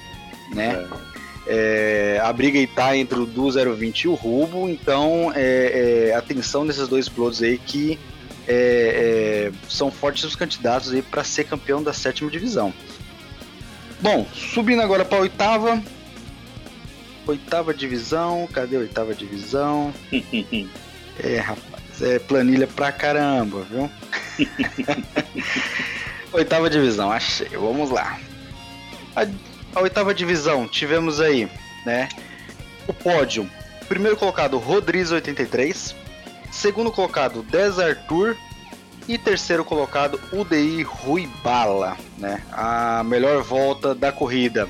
né? É. É, a briga aí tá entre o do 020 e o Rubo, então é, é, atenção nesses dois pilotos aí que é, é, são fortes os candidatos aí para ser campeão da sétima divisão. Bom, subindo agora para a oitava. Oitava divisão. Cadê a oitava divisão? (laughs) é, rapaz, é planilha pra caramba, viu? (laughs) oitava divisão, achei. Vamos lá. A, a, oitava divisão, tivemos aí, né? O pódio. Primeiro colocado, Rodrigues 83. Segundo colocado, Des Arthur e terceiro colocado, UDI Rui Bala, né? A melhor volta da corrida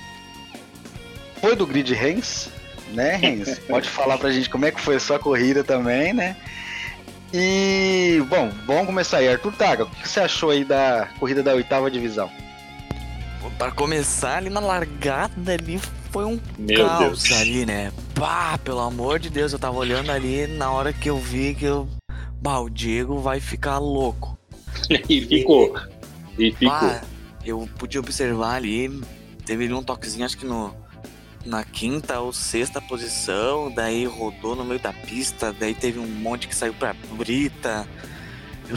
foi do Grid Rens, né, Rens? (laughs) Pode falar pra gente como é que foi a sua corrida também, né? E, bom, vamos começar aí. Arthur Taga, o que você achou aí da corrida da oitava divisão? Para começar, ali na largada ali foi um Meu caos Deus. ali, né? Pá, pelo amor de Deus, eu tava olhando ali na hora que eu vi que eu bah, o Diego vai ficar louco. (laughs) e ficou. E ficou. Bah, eu podia observar ali, teve um toquezinho, acho que no, na quinta ou sexta posição, daí rodou no meio da pista, daí teve um monte que saiu pra brita,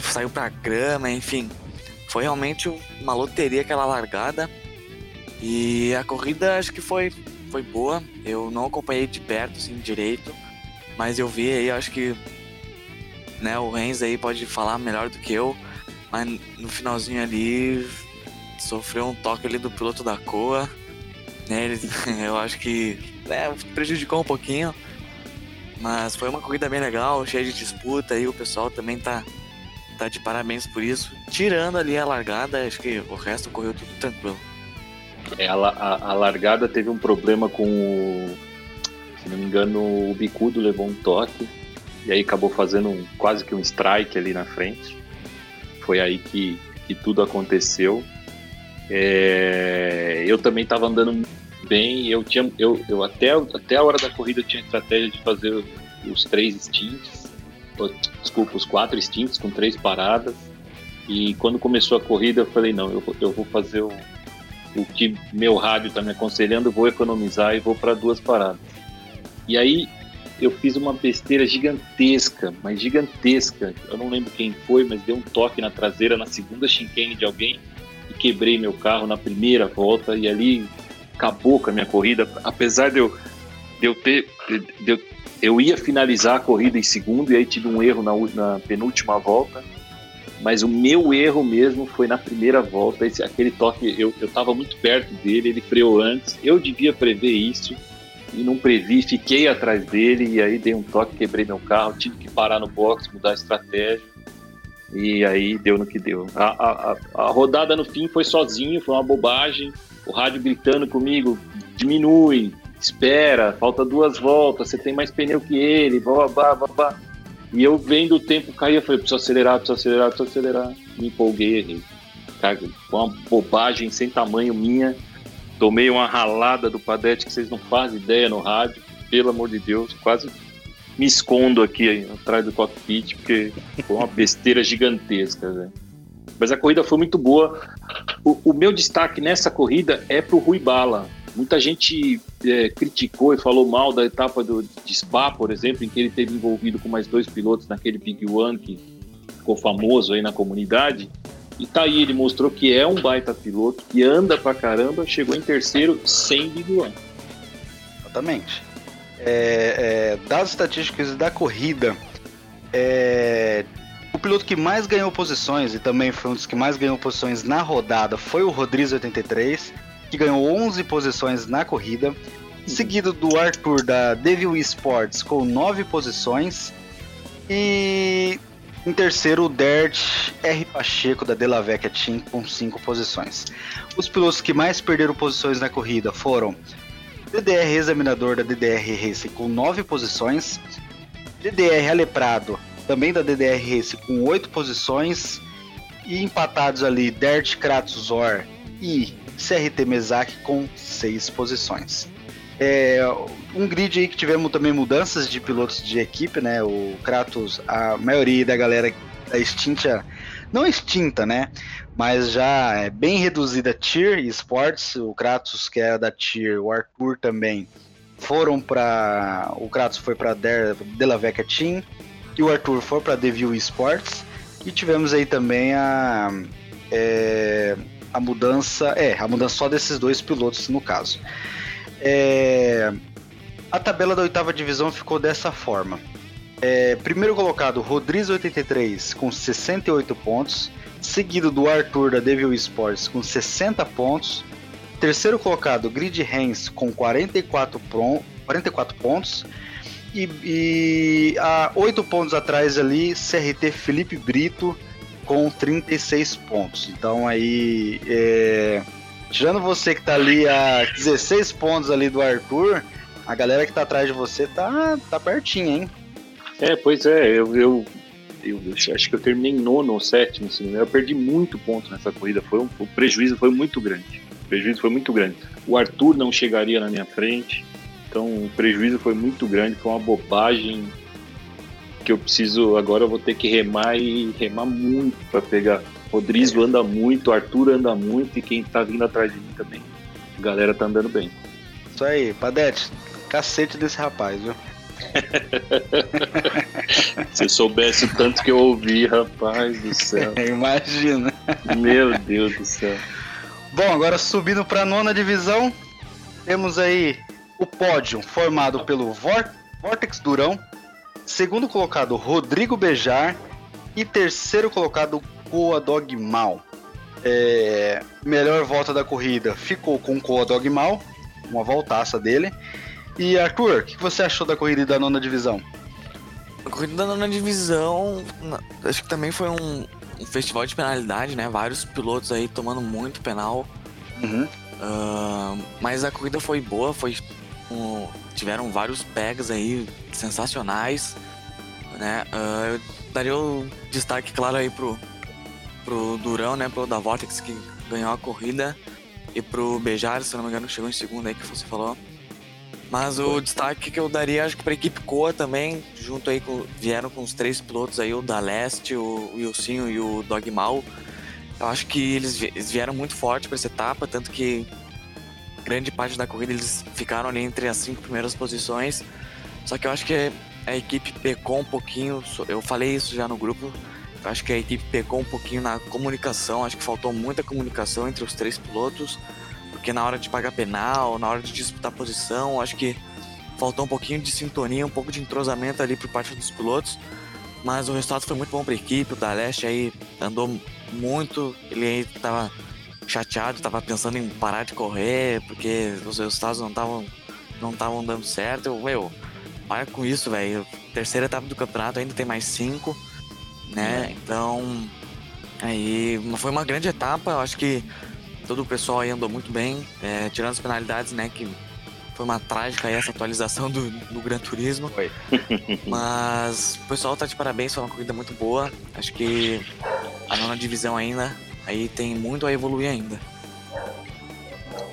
saiu pra grama, enfim. Foi realmente uma loteria aquela largada. E a corrida acho que foi, foi boa. Eu não acompanhei de perto, assim, direito. Mas eu vi aí, acho que né? O Renz aí pode falar melhor do que eu, mas no finalzinho ali sofreu um toque ali do piloto da Coa, né? Ele, (laughs) eu acho que né, prejudicou um pouquinho, mas foi uma corrida bem legal, cheia de disputa e o pessoal também tá tá de parabéns por isso. Tirando ali a largada, acho que o resto correu tudo tranquilo. É, a, a, a largada teve um problema com o, se não me engano, o bicudo levou um toque e aí acabou fazendo um, quase que um strike ali na frente. Foi aí que, que tudo aconteceu. É, eu também estava andando bem. Eu tinha, eu, eu até, até a hora da corrida eu tinha estratégia de fazer os três stints, desculpa, os quatro stints com três paradas. E quando começou a corrida eu falei não, eu, eu vou fazer o, o que meu rádio está me aconselhando, vou economizar e vou para duas paradas. E aí eu fiz uma besteira gigantesca, mas gigantesca. Eu não lembro quem foi, mas deu um toque na traseira na segunda chicane de alguém e quebrei meu carro na primeira volta e ali acabou com a minha corrida. Apesar de eu, de eu ter. De eu, eu ia finalizar a corrida em segundo e aí tive um erro na, na penúltima volta. Mas o meu erro mesmo foi na primeira volta. Esse, aquele toque, eu estava muito perto dele, ele freou antes. Eu devia prever isso e não previ, fiquei atrás dele e aí dei um toque, quebrei meu carro, tive que parar no box, mudar a estratégia e aí deu no que deu. A, a, a rodada no fim foi sozinho, foi uma bobagem, o rádio gritando comigo, diminui, espera, falta duas voltas, você tem mais pneu que ele, blá, blá, blá, blá. E eu vendo o tempo cair, eu falei, preciso acelerar, preciso acelerar, preciso acelerar. Me empolguei, errei. Cara, foi uma bobagem sem tamanho minha Tomei uma ralada do Padete que vocês não fazem ideia no rádio. Pelo amor de Deus, quase me escondo aqui atrás do cockpit, porque foi uma besteira gigantesca. Né? Mas a corrida foi muito boa. O, o meu destaque nessa corrida é para o Rui Bala. Muita gente é, criticou e falou mal da etapa do, de Spa, por exemplo, em que ele teve envolvido com mais dois pilotos naquele Big One que ficou famoso aí na comunidade. E tá aí, ele mostrou que é um baita piloto, que anda pra caramba, chegou em terceiro sem Big One. Exatamente. É, é, dados estatísticos da corrida, é, o piloto que mais ganhou posições e também foi um dos que mais ganhou posições na rodada foi o Rodrigues 83, que ganhou 11 posições na corrida, seguido do Arthur da Devil Sports com 9 posições e em terceiro o Dert R Pacheco da Delavecchia Team com 5 posições. Os pilotos que mais perderam posições na corrida foram DDR Examinador da DDR Race com 9 posições, DDR Aleprado também da DDR Race com 8 posições e empatados ali Dert Kratos Zor e CRT Mesak com seis posições. É, um grid aí que tivemos também mudanças de pilotos de equipe, né? O Kratos, a maioria da galera da extinta, não extinta, né? Mas já é bem reduzida Tier Sports, o Kratos que era da Tier, o Arthur também foram para o Kratos foi para Delavecchia Team e o Arthur foi para Devil Sports e tivemos aí também a é, a mudança. É, a mudança só desses dois pilotos no caso. É, a tabela da oitava divisão ficou dessa forma. É, primeiro colocado, Rodrigues 83 com 68 pontos, seguido do Arthur da Devil Sports com 60 pontos. Terceiro colocado, Grid Hens com 44, 44 pontos. E, e a 8 pontos atrás ali, CRT Felipe Brito com 36 pontos. Então aí, é... tirando você que tá ali a 16 pontos ali do Arthur, a galera que tá atrás de você tá, tá pertinho, hein? É, pois é, eu, eu, eu, eu acho que eu terminei em nono ou sétimo, assim, eu perdi muito ponto nessa corrida, foi um, o prejuízo foi muito grande. O prejuízo foi muito grande. O Arthur não chegaria na minha frente, então o prejuízo foi muito grande, foi uma bobagem que eu preciso. Agora eu vou ter que remar e remar muito para pegar. Rodrigo anda muito, Arthur anda muito e quem tá vindo atrás de mim também. A galera tá andando bem. Isso aí, Padete, cacete desse rapaz, viu? (laughs) Se soubesse o tanto que eu ouvi, rapaz do céu. (laughs) Imagina. Meu Deus do céu. Bom, agora subindo para a nona divisão, temos aí o pódio formado pelo Vortex Durão, Segundo colocado, Rodrigo Bejar. E terceiro colocado, Coa Dog Mal. É, melhor volta da corrida ficou com Coa Dog Mal, uma voltaça dele. E Arthur, o que você achou da corrida da nona divisão? A corrida da nona divisão, acho que também foi um, um festival de penalidade, né? Vários pilotos aí tomando muito penal. Uhum. Uh, mas a corrida foi boa, foi um, tiveram vários pegas aí sensacionais, né? Uh, eu daria o destaque claro aí pro, pro Durão, né? Pro da Vortex que ganhou a corrida e pro Bejar, se não me engano, que chegou em segundo aí que você falou. Mas o destaque que eu daria, acho que pra equipe Coa também, junto aí com. Vieram com os três pilotos aí, o da Leste, o Wilsinho e o Dogmal. Eu acho que eles, eles vieram muito forte para essa etapa, tanto que grande parte da corrida eles ficaram ali entre as cinco primeiras posições. Só que eu acho que a equipe pecou um pouquinho. Eu falei isso já no grupo. Eu acho que a equipe pecou um pouquinho na comunicação. Acho que faltou muita comunicação entre os três pilotos. Porque na hora de pagar penal, na hora de disputar posição, acho que faltou um pouquinho de sintonia, um pouco de entrosamento ali por parte dos pilotos. Mas o resultado foi muito bom para a equipe. O da Leste aí andou muito. Ele aí tava chateado, tava pensando em parar de correr, porque os resultados não estavam não estavam dando certo. Eu, meu, para com isso, velho. Terceira etapa do campeonato ainda tem mais cinco, né? Então, aí foi uma grande etapa. Eu acho que todo o pessoal aí andou muito bem, é, tirando as penalidades, né? Que foi uma trágica essa atualização do, do Gran Turismo. Foi. (laughs) Mas o pessoal tá de parabéns, foi uma corrida muito boa. Acho que a nona divisão ainda Aí tem muito a evoluir ainda.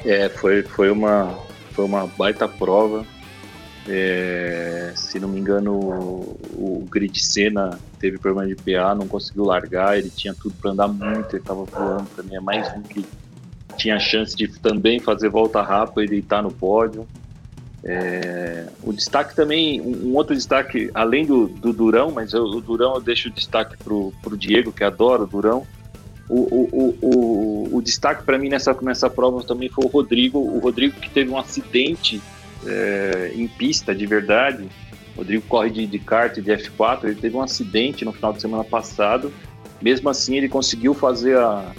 É, foi, foi, uma, foi uma baita prova. É, se não me engano, o, o Grid Senna teve problema de PA, não conseguiu largar, ele tinha tudo para andar muito, ele estava voando também, é mais um que tinha chance de também fazer volta rápida e estar no pódio. É, o destaque também, um, outro destaque, além do, do Durão, mas eu, o Durão eu deixo o destaque para o Diego, que adora o Durão. O, o, o, o destaque para mim nessa, nessa prova também foi o Rodrigo. O Rodrigo que teve um acidente é, em pista de verdade. O Rodrigo corre de, de kart de F4. Ele teve um acidente no final de semana passado. Mesmo assim, ele conseguiu fazer a,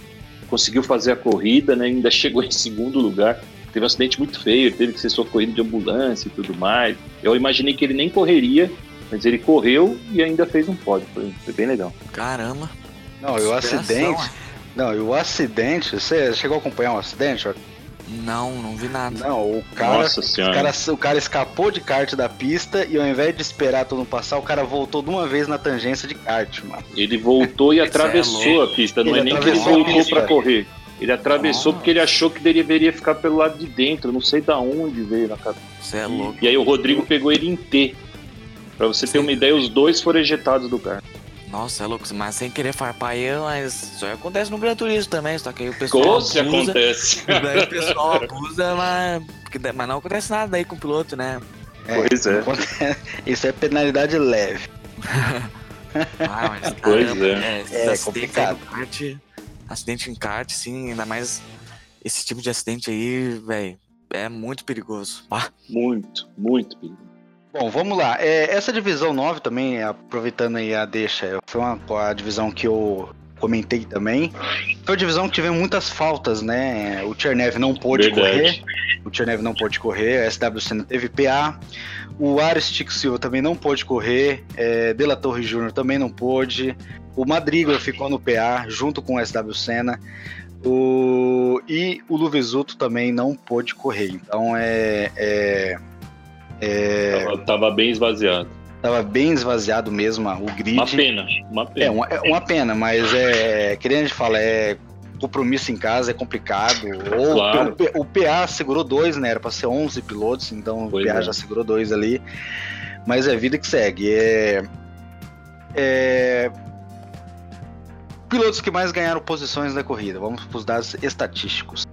conseguiu fazer a corrida, né? ainda (laughs) chegou em segundo lugar. Teve um acidente muito feio, teve que ser socorrido de ambulância e tudo mais. Eu imaginei que ele nem correria, mas ele correu e ainda fez um pódio. Foi, foi bem legal. Caramba. Não, e o acidente. Não, e o acidente, você chegou a acompanhar um acidente? Não, não vi nada. Não, o cara, Nossa senhora. O cara, o cara escapou de kart da pista e ao invés de esperar todo mundo passar, o cara voltou de uma vez na tangência de kart, mano. Ele voltou e é atravessou é a pista, não ele é nem que ele voltou para correr. Ele atravessou porque ele achou que deveria ficar pelo lado de dentro, não sei da onde veio na cabeça. Você é louco. E aí o Rodrigo pegou ele em T. Pra você ter uma ideia, os dois foram ejetados do carro. Nossa, é louco, mas sem querer farpar eu, mas isso acontece no Gran Turismo também, só que aí o pessoal abusa. acontece. (laughs) Daí o pessoal abusa, mas, mas não acontece nada aí com o piloto, né? É, pois é. (laughs) Isso é penalidade leve. (laughs) ah, mas, pois caramba, é. É, é complicado. Kart, acidente em kart, sim, ainda mais esse tipo de acidente aí, velho, é muito perigoso. Ah. Muito, muito perigoso. Bom, vamos lá. É, essa divisão 9 também, aproveitando aí a deixa, foi uma, a divisão que eu comentei também. Foi a divisão que tivemos muitas faltas, né? O Chernev não pôde Verdade. correr. O Chernev não pôde correr, a SWC não teve PA. O Aristic Silva também não pôde correr. É, De La Torre Júnior também não pôde. O Madrigal ficou no PA junto com o SW Senna. O, e o Luvesuto também não pôde correr. Então é, é é... Tava, tava, bem esvaziado. Tava bem esvaziado mesmo o grid. Uma pena, uma pena. É, uma, é uma pena, mas é. Que nem a gente fala, é compromisso em casa é complicado. Ou claro. o, o, PA segurou dois, né? Era para ser 11 pilotos, então pois o PA é. já segurou dois ali. Mas é vida que segue. É, é, pilotos que mais ganharam posições na corrida. Vamos para os dados estatísticos.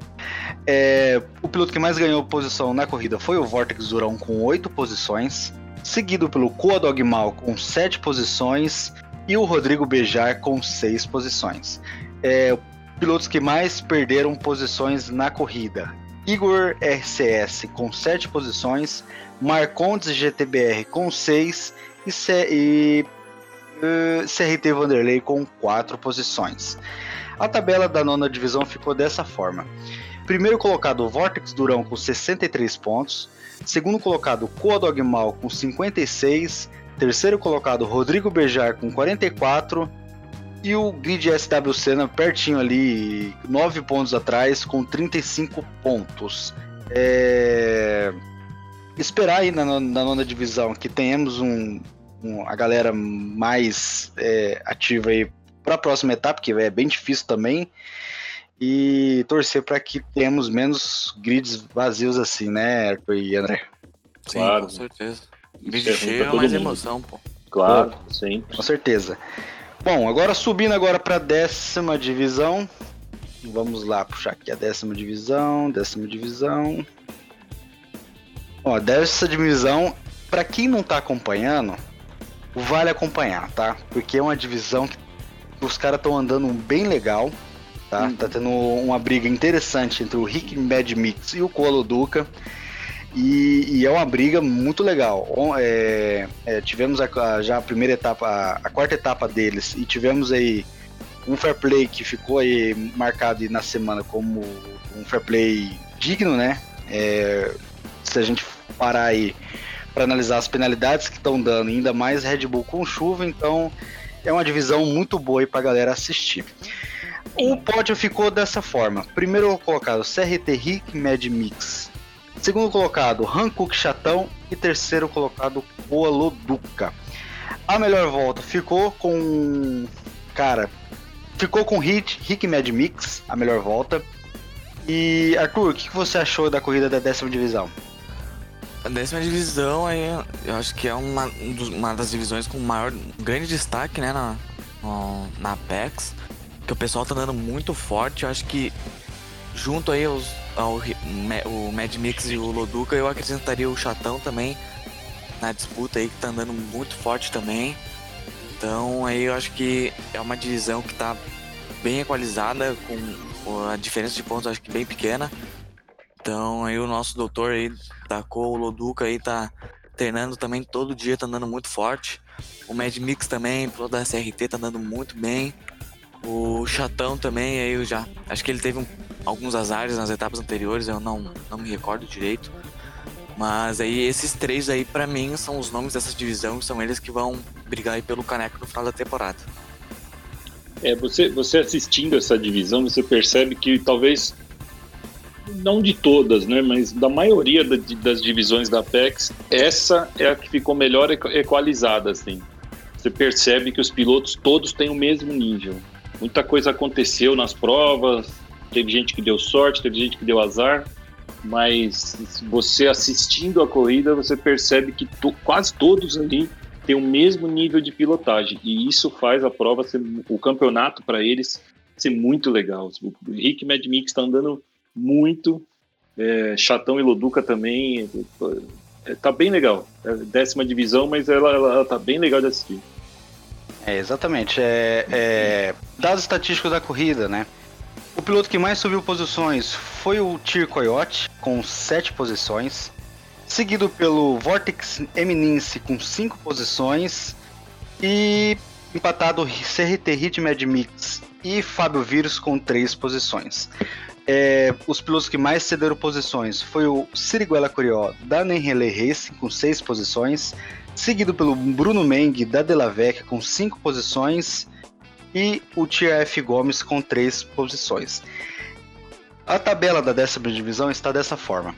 É, o piloto que mais ganhou posição na corrida foi o Vortex Durão com 8 posições, seguido pelo Coa Dogmal com 7 posições e o Rodrigo Bejar com 6 posições. É, pilotos que mais perderam posições na corrida. Igor RCS com 7 posições, Marcondes GTBR com 6 e, C e uh, CRT Vanderlei com 4 posições. A tabela da nona divisão ficou dessa forma. Primeiro colocado, Vortex Durão com 63 pontos. Segundo colocado, Coa Dogmal com 56. Terceiro colocado, Rodrigo Bejar com 44. E o Grid SW Senna pertinho ali, 9 pontos atrás, com 35 pontos. É... Esperar aí na, na nona divisão que tenhamos um, um, a galera mais é, ativa aí para a próxima etapa, que é bem difícil também e torcer para que tenhamos menos grids vazios assim, né, Arthur e André? Sim, claro. com certeza. Grid é cheio é mais mundo. emoção, pô. Claro, pô, sim. Com certeza. Bom, agora subindo agora para décima divisão. Vamos lá puxar aqui a décima divisão, décima divisão. Ó, décima divisão, para quem não tá acompanhando, vale acompanhar, tá? Porque é uma divisão que os caras estão andando bem legal. Tá? Hum. tá tendo uma briga interessante entre o Rick Mad Mix e o Colo Duca. E, e, é uma briga muito legal. É, é, tivemos a, a, já a primeira etapa, a, a, quarta etapa deles, e tivemos aí um fair play que ficou aí marcado na semana como um fair play digno, né? É, se a gente parar aí para analisar as penalidades que estão dando, ainda mais Red Bull com chuva, então é uma divisão muito boa aí para galera assistir. O pódio ficou dessa forma. Primeiro colocado, CRT Rick Mad Mix. Segundo colocado, Hankook Chatão. E terceiro colocado, Duca. A melhor volta ficou com. Cara, ficou com Hit, Rick Mad Mix, a melhor volta. E Arthur, o que você achou da corrida da décima divisão? A décima divisão aí, eu acho que é uma, uma das divisões com maior grande destaque, né, na, na Apex. Que o pessoal tá andando muito forte. Eu acho que junto aí aos, ao o Mad Mix e o Loduca, eu acrescentaria o Chatão também na disputa aí, que tá andando muito forte também. Então aí eu acho que é uma divisão que tá bem equalizada, com a diferença de pontos acho que bem pequena. Então aí o nosso doutor aí da o Loduca aí tá treinando também todo dia, tá andando muito forte. O Mad Mix também, piloto da SRT, tá andando muito bem. O Chatão também, aí eu já. Acho que ele teve um, alguns azares nas etapas anteriores, eu não, não me recordo direito. Mas aí esses três aí, para mim, são os nomes dessa divisão, são eles que vão brigar aí pelo caneco no final da temporada. É, você, você assistindo essa divisão, você percebe que talvez não de todas, né, mas da maioria da, das divisões da Apex, essa é a que ficou melhor equalizada, assim. Você percebe que os pilotos todos têm o mesmo nível. Muita coisa aconteceu nas provas, teve gente que deu sorte, teve gente que deu azar, mas você assistindo a corrida, você percebe que to, quase todos ali têm o mesmo nível de pilotagem, e isso faz a prova, ser, o campeonato para eles ser muito legal. O Rick Mad Mix está andando muito. É, Chatão e Loduca também. É, tá bem legal. É décima divisão, mas ela, ela, ela tá bem legal de assistir. É, exatamente. É, é, dados estatísticos da corrida, né? O piloto que mais subiu posições foi o Tir Coyote, com 7 posições. Seguido pelo Vortex Eminence, com 5 posições. E empatado CRT Hit Mad Mix e Fábio Vírus, com 3 posições. É, os pilotos que mais cederam posições foi o Siriguela Curió da Nenrele Racing com seis posições, seguido pelo Bruno Meng da Delavec com cinco posições e o TF Gomes com três posições. A tabela da décima divisão está dessa forma.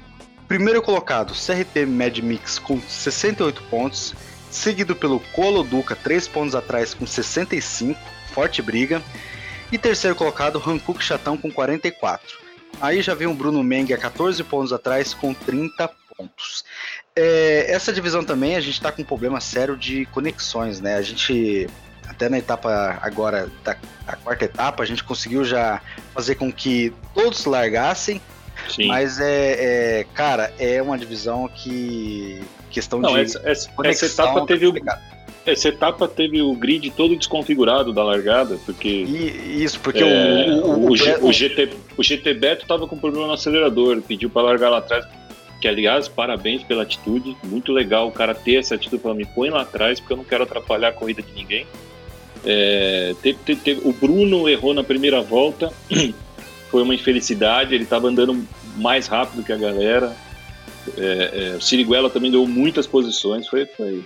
Primeiro colocado, CRT Mad Mix com 68 pontos, seguido pelo Colo Duca, 3 pontos atrás com 65, forte briga. E terceiro colocado, Hankook Chatão com 44. Aí já vem o Bruno Meng a 14 pontos atrás com 30 pontos. É, essa divisão também a gente está com um problema sério de conexões, né? A gente até na etapa agora da quarta etapa a gente conseguiu já fazer com que todos largassem. Sim. Mas é, é, cara, é uma divisão que questão Não, de essa, essa, essa etapa teve o essa etapa teve o grid todo desconfigurado da largada, porque. E, isso, porque é, o, o, o, o, GT, o GT Beto estava com problema no acelerador, pediu para largar lá atrás. Que, aliás, parabéns pela atitude. Muito legal o cara ter essa atitude para me põe lá atrás, porque eu não quero atrapalhar a corrida de ninguém. É, teve, teve, teve, o Bruno errou na primeira volta, (clears throat) foi uma infelicidade. Ele estava andando mais rápido que a galera. É, é, o Siriguela também deu muitas posições, foi, foi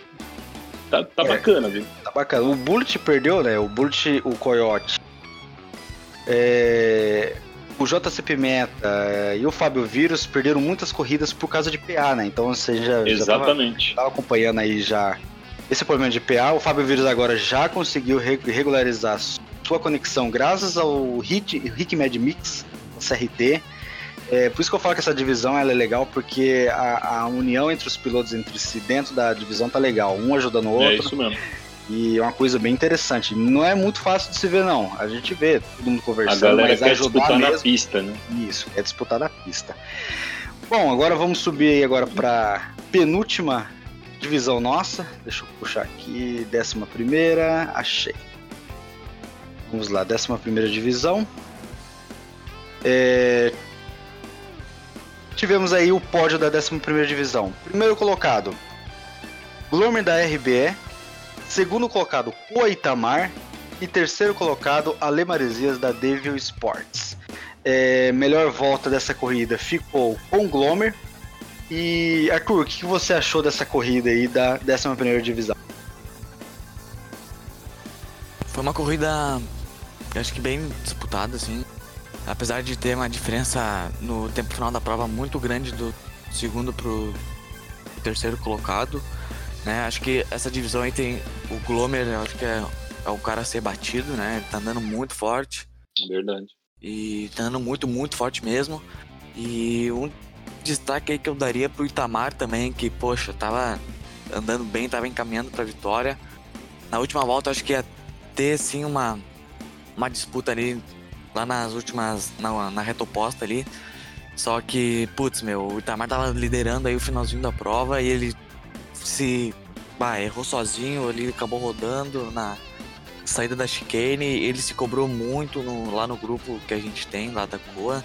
Tá, tá é, bacana, viu? Tá bacana. O Bullet perdeu, né? O Bullet, o Coyote. É, o JC Pimenta é, e o Fábio Vírus perderam muitas corridas por causa de PA, né? Então você já, Exatamente. já tava, tava acompanhando aí já esse problema de PA. O Fábio Vírus agora já conseguiu regularizar sua conexão graças ao Hit, Rick Mad Mix, CRT. É, por isso que eu falo que essa divisão ela é legal, porque a, a, união entre os pilotos entre si dentro da divisão tá legal, um ajudando o é outro. É isso mesmo. E é uma coisa bem interessante. Não é muito fácil de se ver, não. A gente vê todo mundo conversando, a galera mas quer disputar mesmo, na pista, né? Isso, é disputar na pista. Bom, agora vamos subir agora para penúltima divisão nossa. Deixa eu puxar aqui, décima primeira, achei. Vamos lá, décima primeira divisão. É, tivemos aí o pódio da 11 Divisão. Primeiro colocado, Glomer da RBE. Segundo colocado, Coitamar. E terceiro colocado, Alemaresias da Devil Sports. É, melhor volta dessa corrida ficou com Glomer. E Arthur, o que você achou dessa corrida aí da 11 Divisão? Foi uma corrida, acho que bem disputada, assim apesar de ter uma diferença no tempo final da prova muito grande do segundo pro terceiro colocado, né? Acho que essa divisão aí tem o Glomer, acho que é, é o cara a ser batido, né? Ele tá andando muito forte. Verdade. E tá andando muito, muito forte mesmo. E um destaque aí que eu daria pro Itamar também, que, poxa, tava andando bem, tava encaminhando pra vitória. Na última volta, acho que ia ter, sim, uma, uma disputa ali, lá nas últimas, na, na reta oposta ali. Só que, putz, meu, o Itamar tava liderando aí o finalzinho da prova e ele se bah, errou sozinho, ele acabou rodando na saída da chicane. Ele se cobrou muito no, lá no grupo que a gente tem, lá da Coa.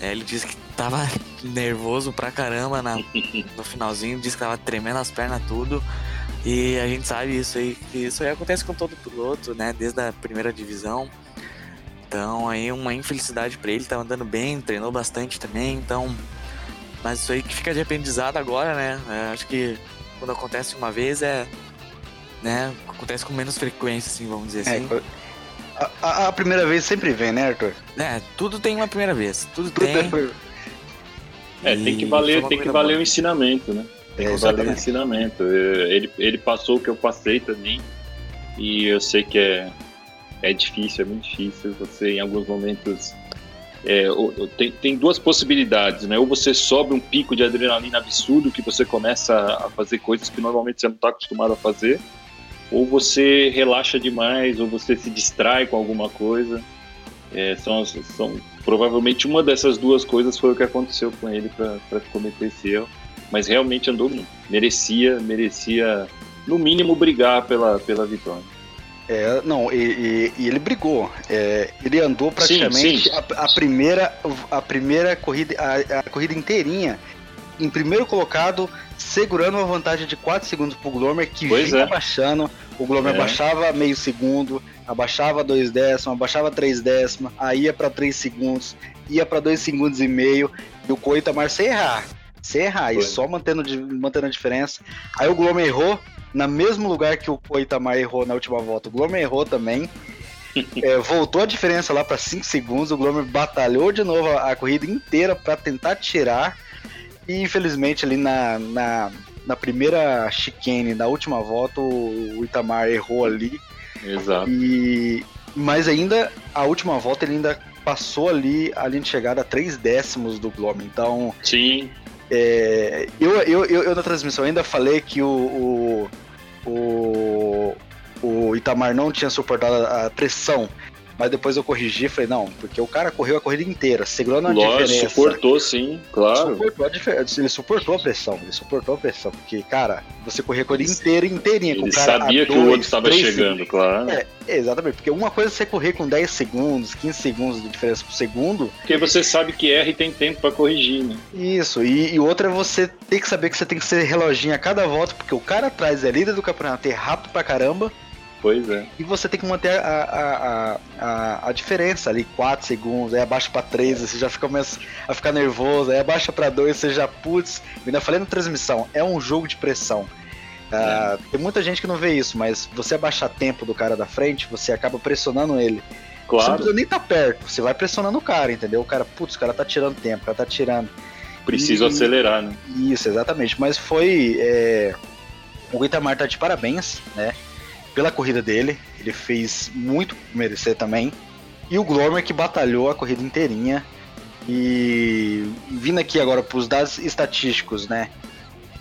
É, ele disse que tava (laughs) nervoso pra caramba na, no finalzinho, disse que tava tremendo as pernas tudo. E a gente sabe isso aí, que isso aí acontece com todo piloto, né? Desde a primeira divisão. Então aí uma infelicidade para ele, tava andando bem, treinou bastante também, então. Mas isso aí que fica de aprendizado agora, né? É, acho que quando acontece uma vez é. né? Acontece com menos frequência, assim, vamos dizer É, assim. a, a- primeira vez sempre vem, né, Arthur? É, tudo tem uma primeira vez. Tudo tem. É, tem que valer, tem que valer boa. o ensinamento, né? Tem É, que valer o ensinamento. É, Ele, ele passou o que eu passei também. E eu sei que é, é difícil, é muito difícil. Você, em alguns momentos. É, tem, tem duas possibilidades, né? Ou você sobe um pico de adrenalina absurdo, que você começa a fazer coisas que normalmente você não está acostumado a fazer, ou você relaxa demais, ou você se distrai com alguma coisa. É, são, são provavelmente uma dessas duas coisas foi o que aconteceu com ele para cometer esse erro. Mas realmente andou. Merecia, merecia, no mínimo, brigar pela, pela vitória. É, não, e, e- e ele brigou. É, ele andou praticamente sim. A, a primeira, a primeira corrida, a, a corrida inteirinha, em primeiro colocado, segurando uma vantagem de 4 segundos pro Glomer, que Pois vinha é. abaixando. O Glomer É. abaixava meio segundo, abaixava dois décimos, abaixava três décimos, aí ia pra 3 segundos, ia pra 2 segundos e meio, e o Coitamar sem errar. Sem errar, e Foi. só mantendo, mantendo a diferença. Aí o Glomer errou, no mesmo lugar que o Coitamar errou na última volta. O Glomer errou também. (laughs) É, voltou a diferença lá para 5 segundos. O Glomer batalhou de novo a, a corrida inteira para tentar tirar. E infelizmente ali na, na, na primeira chicane da última volta, o, o Itamar errou ali. Exato. E mas ainda a última volta ele ainda passou ali a linha de chegada a 3 décimos do Glomer. Então Sim, é, eu, eu, eu, eu na transmissão ainda falei que o, o, o, o Itamar não tinha suportado a pressão, mas depois eu corrigi e falei, não, porque o cara correu a corrida inteira, segurando a lógico, diferença. suportou sim, claro. Suportou ele suportou a pressão, ele suportou a pressão, porque, cara, você corria a corrida inteira, inteirinha, com o Ele cara sabia que o outro estava chegando, claro. É, exatamente, porque uma coisa é você correr com 10 segundos, 15 segundos de diferença por segundo, Porque você sabe que erra e tem tempo para corrigir, né? Isso, e, e outra é você ter que saber que você tem que ser reloginho a cada volta, porque o cara atrás é líder do campeonato, é rápido pra caramba, Pois é. e você tem que manter a, a, a, a, diferença ali, 4 segundos, aí abaixa pra 3, você já fica começa a ficar nervoso, aí abaixa pra 2, você já, putz, ainda falei na transmissão, é um jogo de pressão. Ah, tem muita gente que não vê isso, mas você abaixar tempo do cara da frente, você acaba pressionando ele. Você não Claro, precisa nem estar perto, você vai pressionando o cara, entendeu? O cara, putz, o cara tá tirando tempo, o cara tá tirando. preciso E- acelerar, né? Isso, exatamente. Mas foi. é, O Itamar tá de parabéns, né? Pela corrida dele. Ele fez muito merecer também. E o Glomer que batalhou a corrida inteirinha. E vindo aqui agora para os dados estatísticos, né?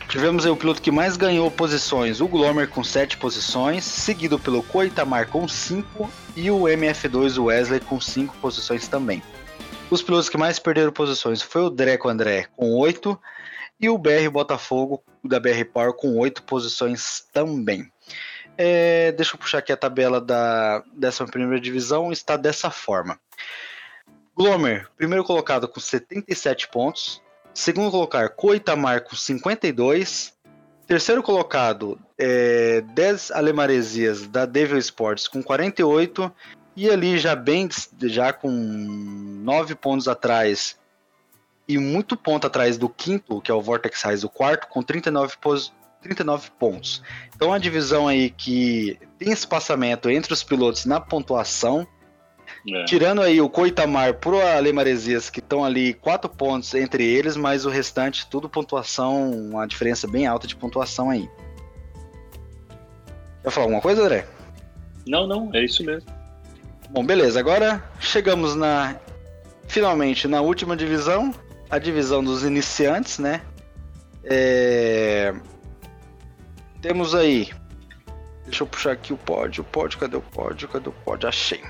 Tivemos o piloto que mais ganhou posições, o Glomer com 7 posições, seguido pelo Coitamar com 5 e o MF2 o Wesley com 5 posições também. Os pilotos que mais perderam posições foi o Dreco André com 8 e o BR Botafogo da BR Power com 8 posições também. É, deixa eu puxar aqui a tabela da 11 divisão, está dessa forma. Glomer, primeiro colocado com 77 pontos. Segundo colocado, Coitamar com 52. Terceiro colocado, é, 10 Alemaresias da Devil Sports com 48. E ali já bem, já com 9 pontos atrás e muito ponto atrás do quinto, que é o Vortex Rise, o quarto, com 39, pos 39 pontos. Então a divisão aí que tem espaçamento entre os pilotos na pontuação, É. tirando aí o Coitamar pro Ale Maresias, que estão ali 4 pontos entre eles, mas o restante tudo pontuação, uma diferença bem alta de pontuação aí. Quer falar alguma coisa, André? Não, não, é isso mesmo. Bom, beleza. Agora chegamos na finalmente, na última divisão, a divisão dos iniciantes, né? É... Temos aí. Deixa eu puxar aqui o pódio. Pódio, cadê o pódio? Cadê o pódio? Achei.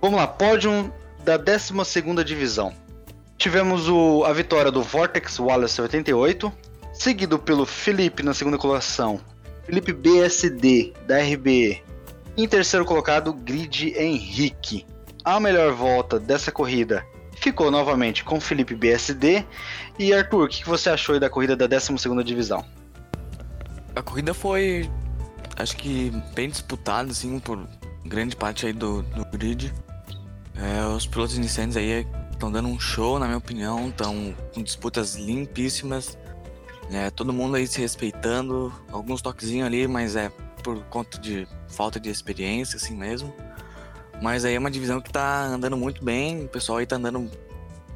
Vamos lá, pódio da 12 divisão. Tivemos o, a vitória do Vortex Wallace 88, seguido pelo Felipe na segunda colocação, Felipe BSD da RBE. Em terceiro colocado, Grid Henrique. A melhor volta dessa corrida ficou novamente com Felipe BSD. E Arthur, o que você achou da corrida da 12 divisão? A corrida foi, acho que bem disputada, assim, por grande parte aí do, do grid. É, os pilotos iniciantes aí estão dando um show, na minha opinião, estão com disputas limpíssimas. É, todo mundo aí se respeitando, alguns toquezinhos ali, mas é por conta de falta de experiência, assim mesmo. Mas aí é uma divisão que tá andando muito bem, o pessoal aí tá andando,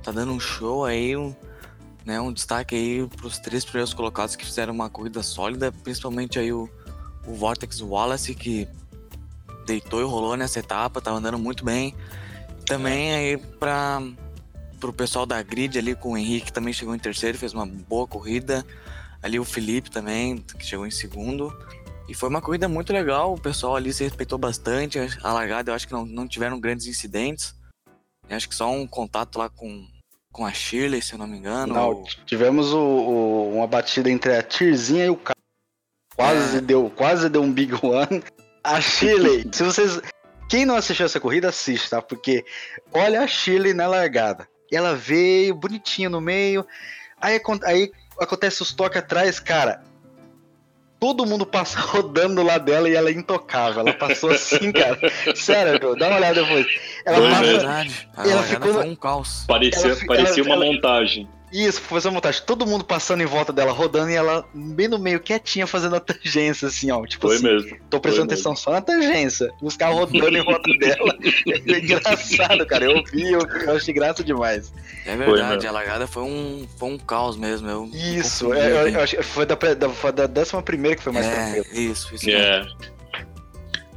tá dando um show aí, um, né, um destaque aí pros três primeiros colocados que fizeram uma corrida sólida, principalmente aí o, o Vortex Wallace, que deitou e rolou nessa etapa, tá andando muito bem. Também aí para pro pessoal da grid ali com o Henrique que também chegou em terceiro, fez uma boa corrida. Ali o Felipe também, que chegou em segundo. E foi uma corrida muito legal, o pessoal ali se respeitou bastante. A largada eu acho que não, não tiveram grandes incidentes. Eu acho que só um contato lá com, com a Shirley, se eu não me engano. Não, ou... tivemos o, o, uma batida entre a Tirzinha e o cara. Quase, é. deu, quase deu um big one. A Shirley, (laughs) se vocês. Quem não assistiu essa corrida, assiste, tá? Porque olha a Shirley na largada. Ela veio bonitinha no meio. Aí, aí acontece os toques atrás, cara. Todo mundo passa (laughs) rodando lá dela e ela é intocável. Ela passou assim, cara. Sério, dá uma olhada depois. Ela foi passa, verdade. Ela ficou foi um caos. Parecia, ela, parecia ela, uma montagem. Isso, fazer uma montagem. Todo mundo passando em volta dela, rodando, e ela bem no meio, quietinha, fazendo a tangência, assim, ó. Tipo Foi assim, mesmo. Tô prestando Foi atenção mesmo. só na tangência. Os carros rodando em volta dela. (laughs) É engraçado, cara. Eu vi, eu, eu achei graça demais. É verdade, a largada foi um, foi um caos mesmo. Eu isso, é, eu, eu, acho que foi da, da, foi da décima primeira que foi mais é, tranquilo. Isso, isso. É.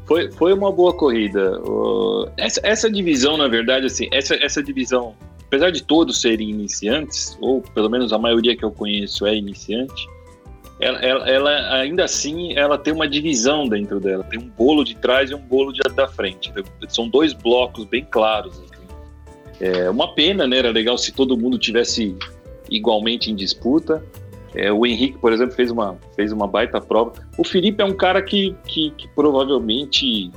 Foi, foi uma boa corrida. essa, essa divisão, na verdade, assim, essa, essa divisão apesar de todos serem iniciantes, ou pelo menos a maioria que eu conheço é iniciante, ela, ela, ela, ainda assim ela tem uma divisão dentro dela. Tem um bolo de trás e um bolo de, da frente. São dois blocos bem claros. Assim. É uma pena, né? Era legal se todo mundo tivesse igualmente em disputa. É, o Henrique, por exemplo, fez uma, fez uma baita prova. O Felipe é um cara que, que, que provavelmente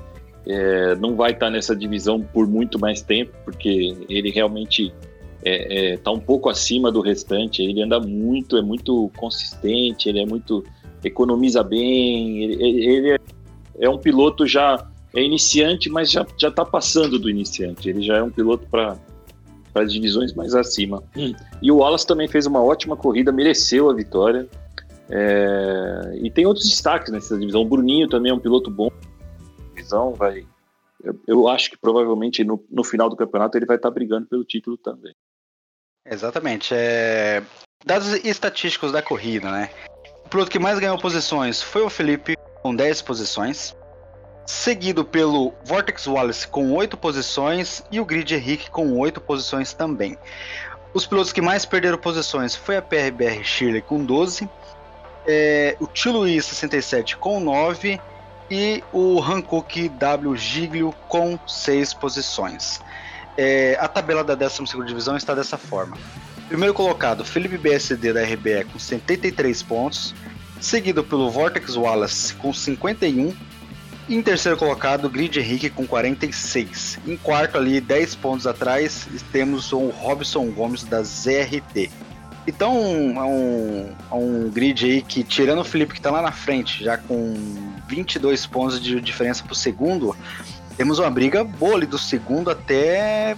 é, não vai estar nessa divisão por muito mais tempo, porque ele realmente está é, é, tá um pouco acima do restante. Ele anda muito, é muito consistente, ele é muito economiza bem. Ele, ele é, é, um piloto já é iniciante, mas já está passando do iniciante. Ele já é um piloto para para as divisões mais acima. E o Wallace também fez uma ótima corrida, mereceu a vitória. É, e tem outros destaques nessa divisão. O Bruninho também é um piloto bom divisão, vai. Eu, eu acho que provavelmente no, no, final do campeonato ele vai estar tá brigando pelo título também. Exatamente. É... Dados estatísticos da corrida, né? O piloto que mais ganhou posições foi o Felipe, com 10 posições. Seguido pelo Vortex Wallace com 8 posições e o Grid Henrique com 8 posições também. Os pilotos que mais perderam posições foi a PRBR Shirley com 12, é, o Tio Luiz 67 com 9 e o Hankook W Giglio com 6 posições. É, a tabela da 12 divisão está dessa forma. Primeiro colocado, Felipe BSD da RBE com 73 pontos, seguido pelo Vortex Wallace com 51, e em terceiro colocado, Grid Henrique com 46. Em quarto ali, 10 pontos atrás, temos o Robson Gomes da ZRT. Então é um, é um grid aí que, tirando o Felipe que está lá na frente, já com 22 pontos de diferença para o segundo, temos uma briga boa ali do segundo até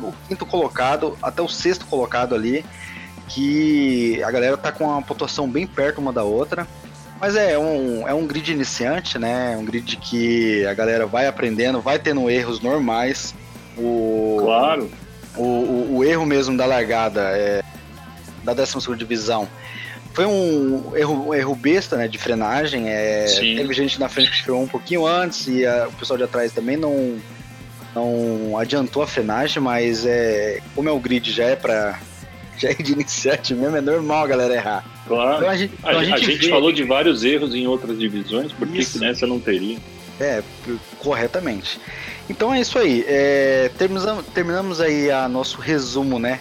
o quinto colocado, até o sexto colocado ali, que a galera tá com uma pontuação bem perto uma da outra. Mas é um, é um grid iniciante, né? Um grid que a galera vai aprendendo, vai tendo erros normais. O, claro. O, o, o erro mesmo da largada é, da 12 divisão. Foi um erro, um erro besta, né, de frenagem. É, teve gente na frente que freou um pouquinho antes e a, o pessoal de atrás também não não adiantou a frenagem, mas é, como é o grid já é para já é de iniciante mesmo, é normal a galera errar. Claro. Então a gente, então a, a, gente, a gente vê... falou de vários erros em outras divisões, por que nessa não teria? É, corretamente. Então é isso aí. É, terminamos, terminamos aí a nosso resumo, né?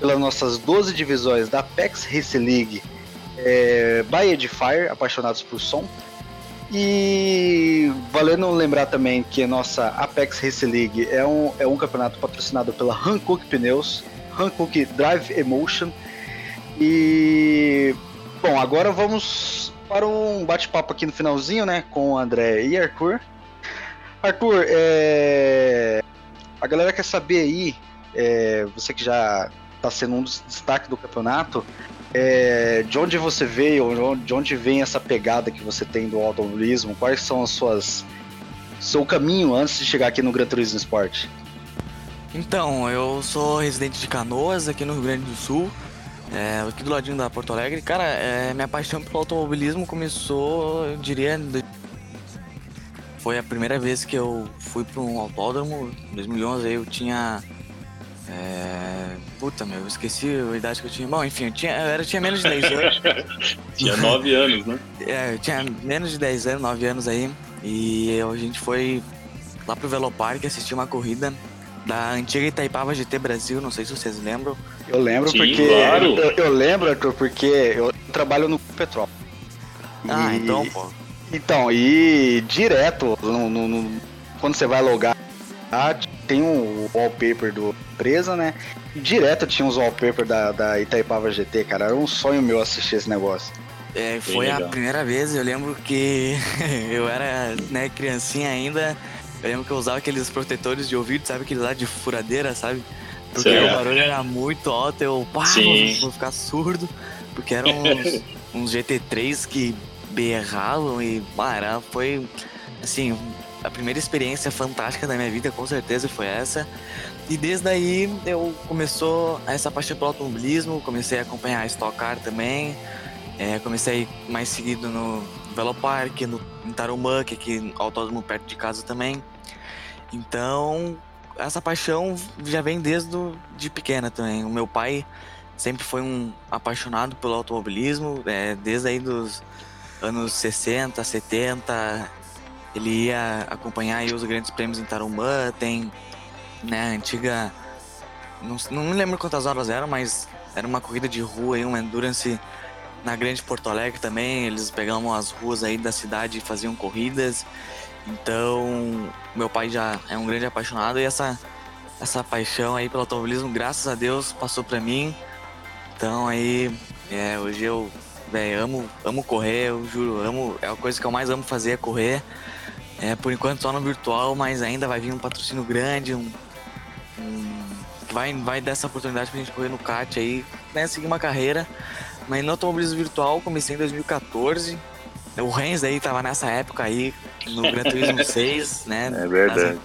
Pelas nossas 12 divisões da Apex Race League é, by Edifier, apaixonados por som. E valendo lembrar também que a nossa Apex Race League é um, é um campeonato patrocinado pela Hankook Pneus, Hankook Drive Emotion. E bom, agora vamos para um bate-papo aqui no finalzinho, né, com o André e Arthur. Arthur, é... a galera quer saber aí, é... você que já está sendo um dos destaques do campeonato, é, de onde você veio, de onde vem essa pegada que você tem do automobilismo? Quais são as suas seu caminho antes de chegar aqui no Gran Turismo Sport? Então, eu sou residente de Canoas, aqui no Rio Grande do Sul, é, aqui do ladinho da Porto Alegre. Cara, é, minha paixão pelo automobilismo começou, eu diria, foi a primeira vez que eu fui para um autódromo. Em 2011 eu tinha é... Puta, meu, eu esqueci a idade que eu tinha. Bom, enfim, eu, tinha, eu, era, eu tinha menos de 10 anos. (laughs) tinha 9 anos, né? É, eu tinha menos de 10 anos, 9 anos aí. E a gente foi lá pro Velopark assistir uma corrida da antiga Itaipava GT Brasil, não sei se vocês lembram. Eu lembro Sim, porque. Claro. Eu, eu, lembro, Arthur, porque eu trabalho no Petrol. Ah, e, então, pô. Então, e direto, no, no, no, quando você vai logar tem um wallpaper do empresa, né? E direto tinha uns wallpaper da, da Itaipava GT, cara. Era um sonho meu assistir esse negócio. É, foi a primeira vez, eu lembro que (laughs) eu era né, criancinha ainda. Eu lembro que eu usava aqueles protetores de ouvido, sabe? Aqueles lá de furadeira, sabe? Porque o barulho era muito alto, eu pá, vou, vou, ficar surdo. Porque eram uns, (laughs) uns GT3 que berravam e, pá, foi assim, a primeira experiência fantástica da minha vida, com certeza, foi essa. E desde aí eu começou essa paixão pelo automobilismo, comecei a acompanhar a Stock Car também, é, comecei mais seguido no Velopark, no em Tarumã, que é aqui autódromo perto de casa também. Então, essa paixão já vem desde de pequena também. O meu pai sempre foi um apaixonado pelo automobilismo, é, desde aí dos anos 60, 70, ele ia acompanhar os grandes prêmios em Tarumã, tem né, antiga. Não, não me lembro quantas horas eram, mas era uma corrida de rua aí, uma endurance na Grande Porto Alegre também. Eles pegavam as ruas aí da cidade e faziam corridas. Então, meu pai já é um grande apaixonado e essa, essa paixão aí pelo automobilismo, graças a Deus, passou para mim. Então aí, é, hoje eu véio, amo, amo correr, eu juro, amo, é a coisa que eu mais amo fazer é correr. É, por enquanto só no virtual, mas ainda vai vir um patrocínio grande, um, um vai, vai dar essa oportunidade pra gente correr no kart aí, né, seguir uma carreira. Mas no automobilismo virtual comecei em 2014. O Renz aí tava nessa época aí, no Gran Turismo (laughs) 6, né? É verdade.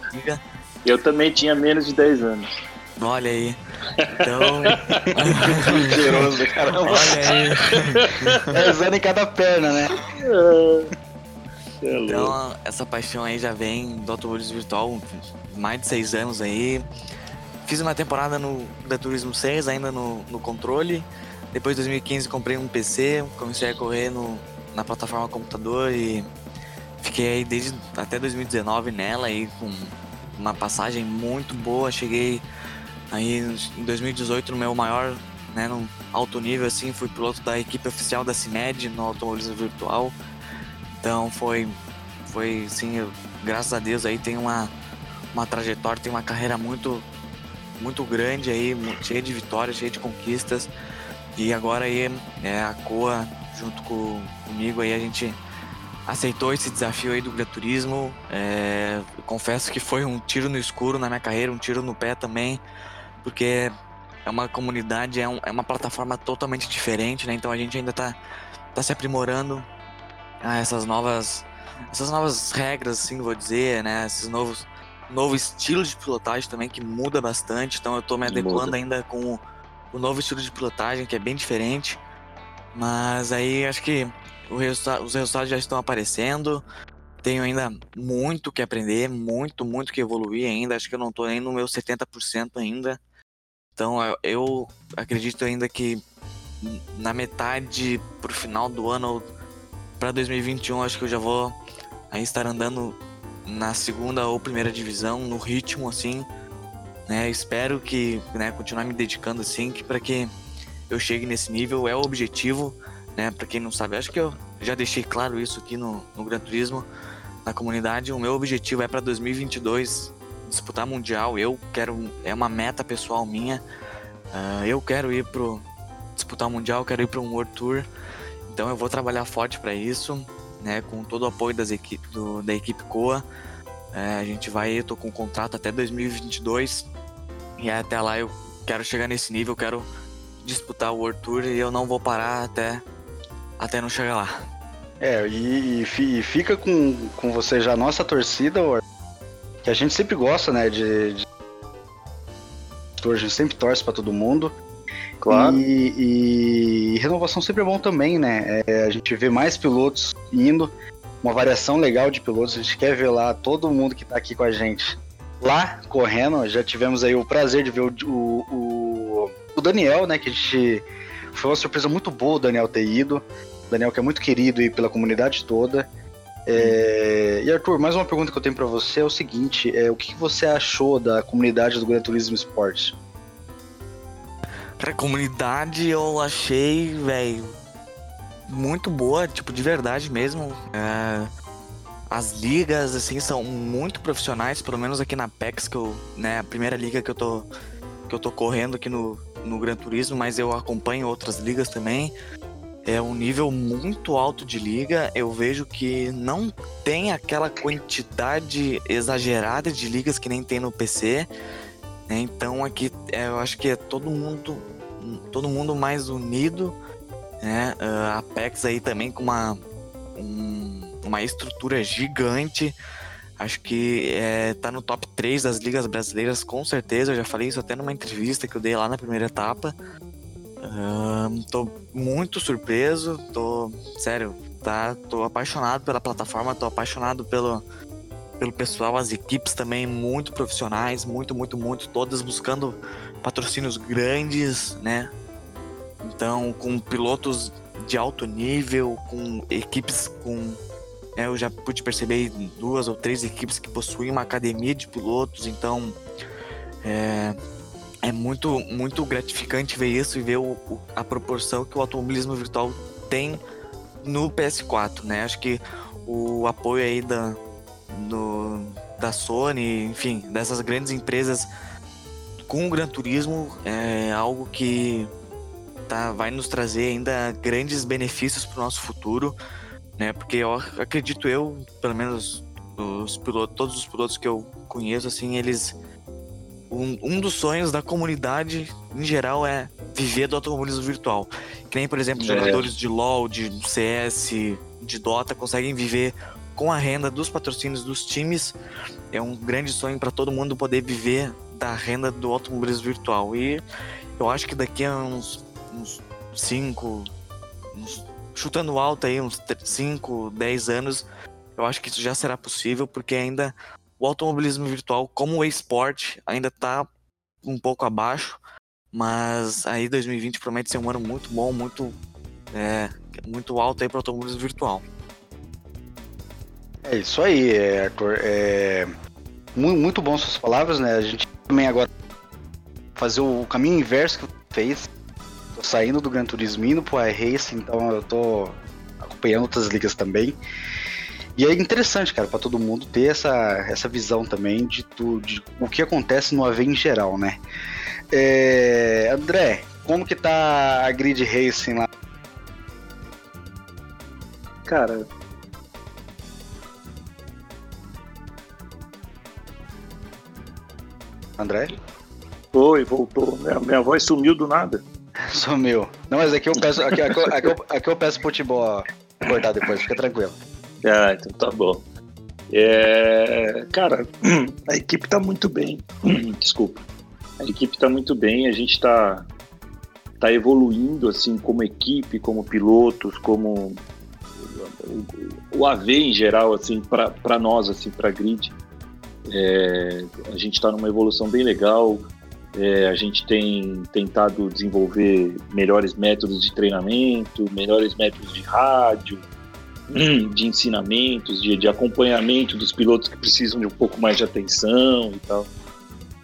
Eu também tinha menos de 10 anos. Olha aí. Então. (laughs) Cheiroso, caramba. Olha aí. (laughs) 10 anos em cada perna, né? É. É então, essa paixão aí já vem do automobilismo virtual, mais de seis anos aí. Fiz uma temporada no da Turismo 6, ainda no, no controle. Depois, de 2015, comprei um PC, comecei a correr no, na plataforma computador e fiquei aí desde até 2019 nela aí com uma passagem muito boa. Cheguei aí em 2018 no meu maior, né, no alto nível assim, fui piloto da equipe oficial da CINED no automobilismo virtual. Então foi, foi sim, graças a Deus aí tem uma, uma trajetória, tem uma carreira muito, muito grande aí, cheia de vitórias, cheia de conquistas. E agora aí é, a Coa, junto com, comigo aí, a gente aceitou esse desafio aí do Gran Turismo. É, confesso que foi um tiro no escuro na minha carreira, um tiro no pé também, porque é uma comunidade, é, um, é uma plataforma totalmente diferente, né? Então a gente ainda tá, tá se aprimorando a essas novas essas novas regras, assim, vou dizer, né? Esses novos novo estilo de pilotagem também que muda bastante. Então eu tô me adequando muda. ainda com o, o, novo estilo de pilotagem que é bem diferente. Mas aí acho que resulta os resultados já estão aparecendo. tenho ainda muito que aprender, muito, muito que evoluir ainda. Acho que eu não estou nem no meu 70% ainda. Então eu acredito ainda que na metade pro final do ano para 2021 acho que eu já vou aí estar andando na segunda ou primeira divisão no ritmo assim, né? Espero que, né, continuar me dedicando assim, que para que eu chegue nesse nível é o objetivo, né? Para quem não sabe, acho que eu já deixei claro isso aqui no, no Gran Turismo, na comunidade. O meu objetivo é para 2022 disputar mundial. Eu quero, é uma meta pessoal minha. Uh, eu quero ir pro disputar o mundial, quero ir para um World Tour. Então eu vou trabalhar forte para isso, né? Com todo o apoio das equipes do, da equipe Coa. É, a gente vai, eu tô com um contrato até 2022 e até lá eu quero chegar nesse nível, quero disputar o World Tour e eu não vou parar até até não chegar lá. É, e, e fica com, com você já a nossa torcida, que a gente sempre gosta, né, de, de... a gente sempre torce para todo mundo. Claro. E, e, renovação sempre é bom também, né? É, a gente vê mais pilotos indo, uma variação legal de pilotos. A gente quer ver lá todo mundo que tá aqui com a gente lá correndo. Já tivemos aí o prazer de ver o, o, o, o Daniel, né? Que a gente. Foi uma surpresa muito boa o Daniel ter ido. O Daniel que é muito querido aí pela comunidade toda. É... E Arthur, mais uma pergunta que eu tenho para você é o seguinte: é, o que você achou da comunidade do Gran Turismo Esportes? Pra comunidade eu achei, velho, muito boa, tipo, de verdade mesmo. É, as ligas, assim, são muito profissionais, pelo menos aqui na PEX, que eu, né, a primeira liga que eu tô, que eu tô correndo aqui no, no Gran Turismo, mas eu acompanho outras ligas também. É um nível muito alto de liga. Eu vejo que não tem aquela quantidade exagerada de ligas que nem tem no PC. Né? Então aqui é, eu acho que é todo mundo, todo mundo mais unido, né? Uh, a Apex aí também com uma, um, uma estrutura gigante. Acho que é, tá no top 3 das ligas brasileiras, com certeza. Eu já falei isso até numa entrevista que eu dei lá na primeira etapa. Uh, tô muito surpreso, tô, sério, tá, tô apaixonado pela plataforma, tô apaixonado pelo, pelo pessoal, as equipes também muito profissionais, muito, muito, muito, todas buscando patrocínios grandes, né? Então, com pilotos de alto nível, com equipes com. É, eu já pude perceber duas ou três equipes que possuem uma academia de pilotos, então é, é muito, muito gratificante ver isso e ver o, o, a proporção que o automobilismo virtual tem no PS4, né? Acho que o apoio aí da, da Sony, enfim, dessas grandes empresas com o Gran Turismo é algo que tá, vai nos trazer ainda grandes benefícios para o nosso futuro, né? Porque eu acredito eu, pelo menos os pilotos, todos os pilotos que eu conheço, assim, eles um, um dos sonhos da comunidade em geral é viver do automobilismo virtual. Que nem, por exemplo, é. jogadores de LoL, de CS, de Dota conseguem viver com a renda dos patrocínios dos times, é um grande sonho para todo mundo poder viver da renda do automobilismo virtual. E eu acho que daqui a uns 5, chutando alto aí, uns 5, 10 anos, eu acho que isso já será possível, porque ainda o automobilismo virtual, como o esporte, ainda está um pouco abaixo, mas aí 2020 promete ser um ano muito bom, muito, é, muito alto aí para o automobilismo virtual. É isso aí, é, Arthur. É, muito bom suas palavras, né? A gente também agora fazer o caminho inverso que fez. Tô saindo do Gran Turismo indo pro iRacing, então eu tô acompanhando outras ligas também. E é interessante, cara, para todo mundo ter essa, essa visão também de, tu, de o que acontece no AV em geral, né? É, André, como que tá a Grid Racing lá? Cara, André? Oi, voltou. Minha, minha voz sumiu do nada. (laughs) Sumiu. Não, mas aqui eu peço, aqui, aqui, aqui, eu, aqui eu peço pro Tibó cortar depois, fica tranquilo. Ah, então tá bom. É, cara, (clears throat) a equipe tá muito bem. (clears throat) Desculpa. A equipe tá muito bem, a gente tá, tá evoluindo assim como equipe, como pilotos, como o, AV em geral, assim, para nós, assim, para grid, é, a gente está numa evolução bem legal. É, a gente tem tentado desenvolver melhores métodos de treinamento, melhores métodos de rádio, (clears throat) de ensinamentos, de, de acompanhamento dos pilotos que precisam de um pouco mais de atenção e tal.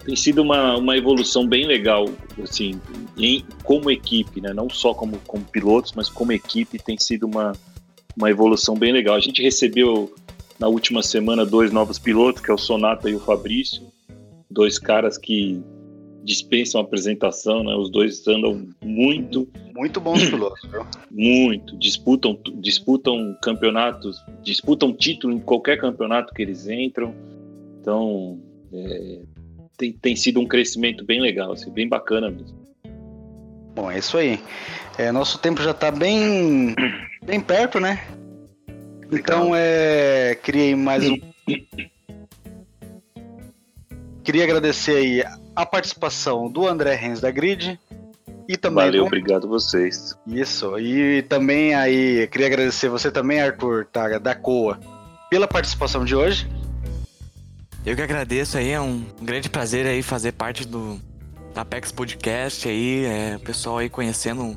Tem sido uma, uma evolução bem legal, assim, em, como equipe, né? Não só como, como pilotos, mas como equipe tem sido uma, uma evolução bem legal. A gente recebeu na última semana dois novos pilotos, que é o Sonata e o Fabrício, dois caras que dispensam apresentação, né? Os dois andam muito. Muito bons (coughs) pilotos, viu? Muito. Disputam, disputam campeonatos, disputam título em qualquer campeonato que eles entram. Então, é, tem, tem sido um crescimento bem legal, assim, bem bacana mesmo. Bom, é isso aí. É, nosso tempo já está bem, (coughs) bem perto, né? Então, é, criei mais um. (coughs) Queria agradecer aí a participação do André Renz da Grid. E também Valeu, do... obrigado vocês. Isso, e também aí, queria agradecer você também, Arthur, tá, da COA, pela participação de hoje. Eu que agradeço aí, é um grande prazer aí fazer parte do Apex Podcast aí, é, o pessoal aí conhecendo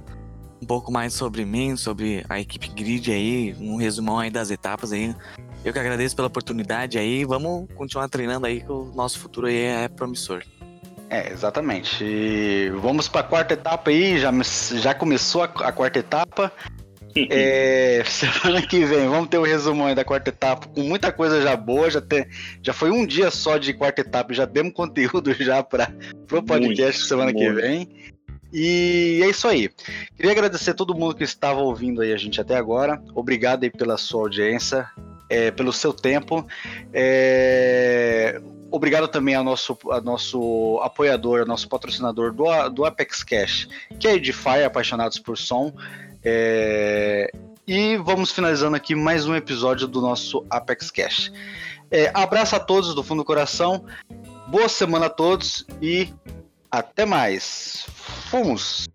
um pouco mais sobre mim, sobre a equipe Grid aí, um resumão aí das etapas aí. Eu que agradeço pela oportunidade aí, vamos continuar treinando aí que o nosso futuro aí é promissor. É, exatamente. E vamos para a quarta etapa aí, já, já começou a, a quarta etapa. (laughs) é, semana que vem vamos ter o um resumão aí da quarta etapa com muita coisa já boa, já, tem, já foi um dia só de quarta etapa, já demos conteúdo (laughs) já para o podcast muito, semana muito. que vem. E é isso aí. Queria agradecer a todo mundo que estava ouvindo aí a gente até agora. Obrigado aí pela sua audiência, é, pelo seu tempo. É, Obrigado também ao nosso, ao nosso apoiador, ao nosso patrocinador do, do Apex Cash, que é Edify, apaixonados por som. É... E vamos finalizando aqui mais um episódio do nosso Apex Cash. É, abraço a todos do fundo do coração, boa semana a todos e até mais. Fomos!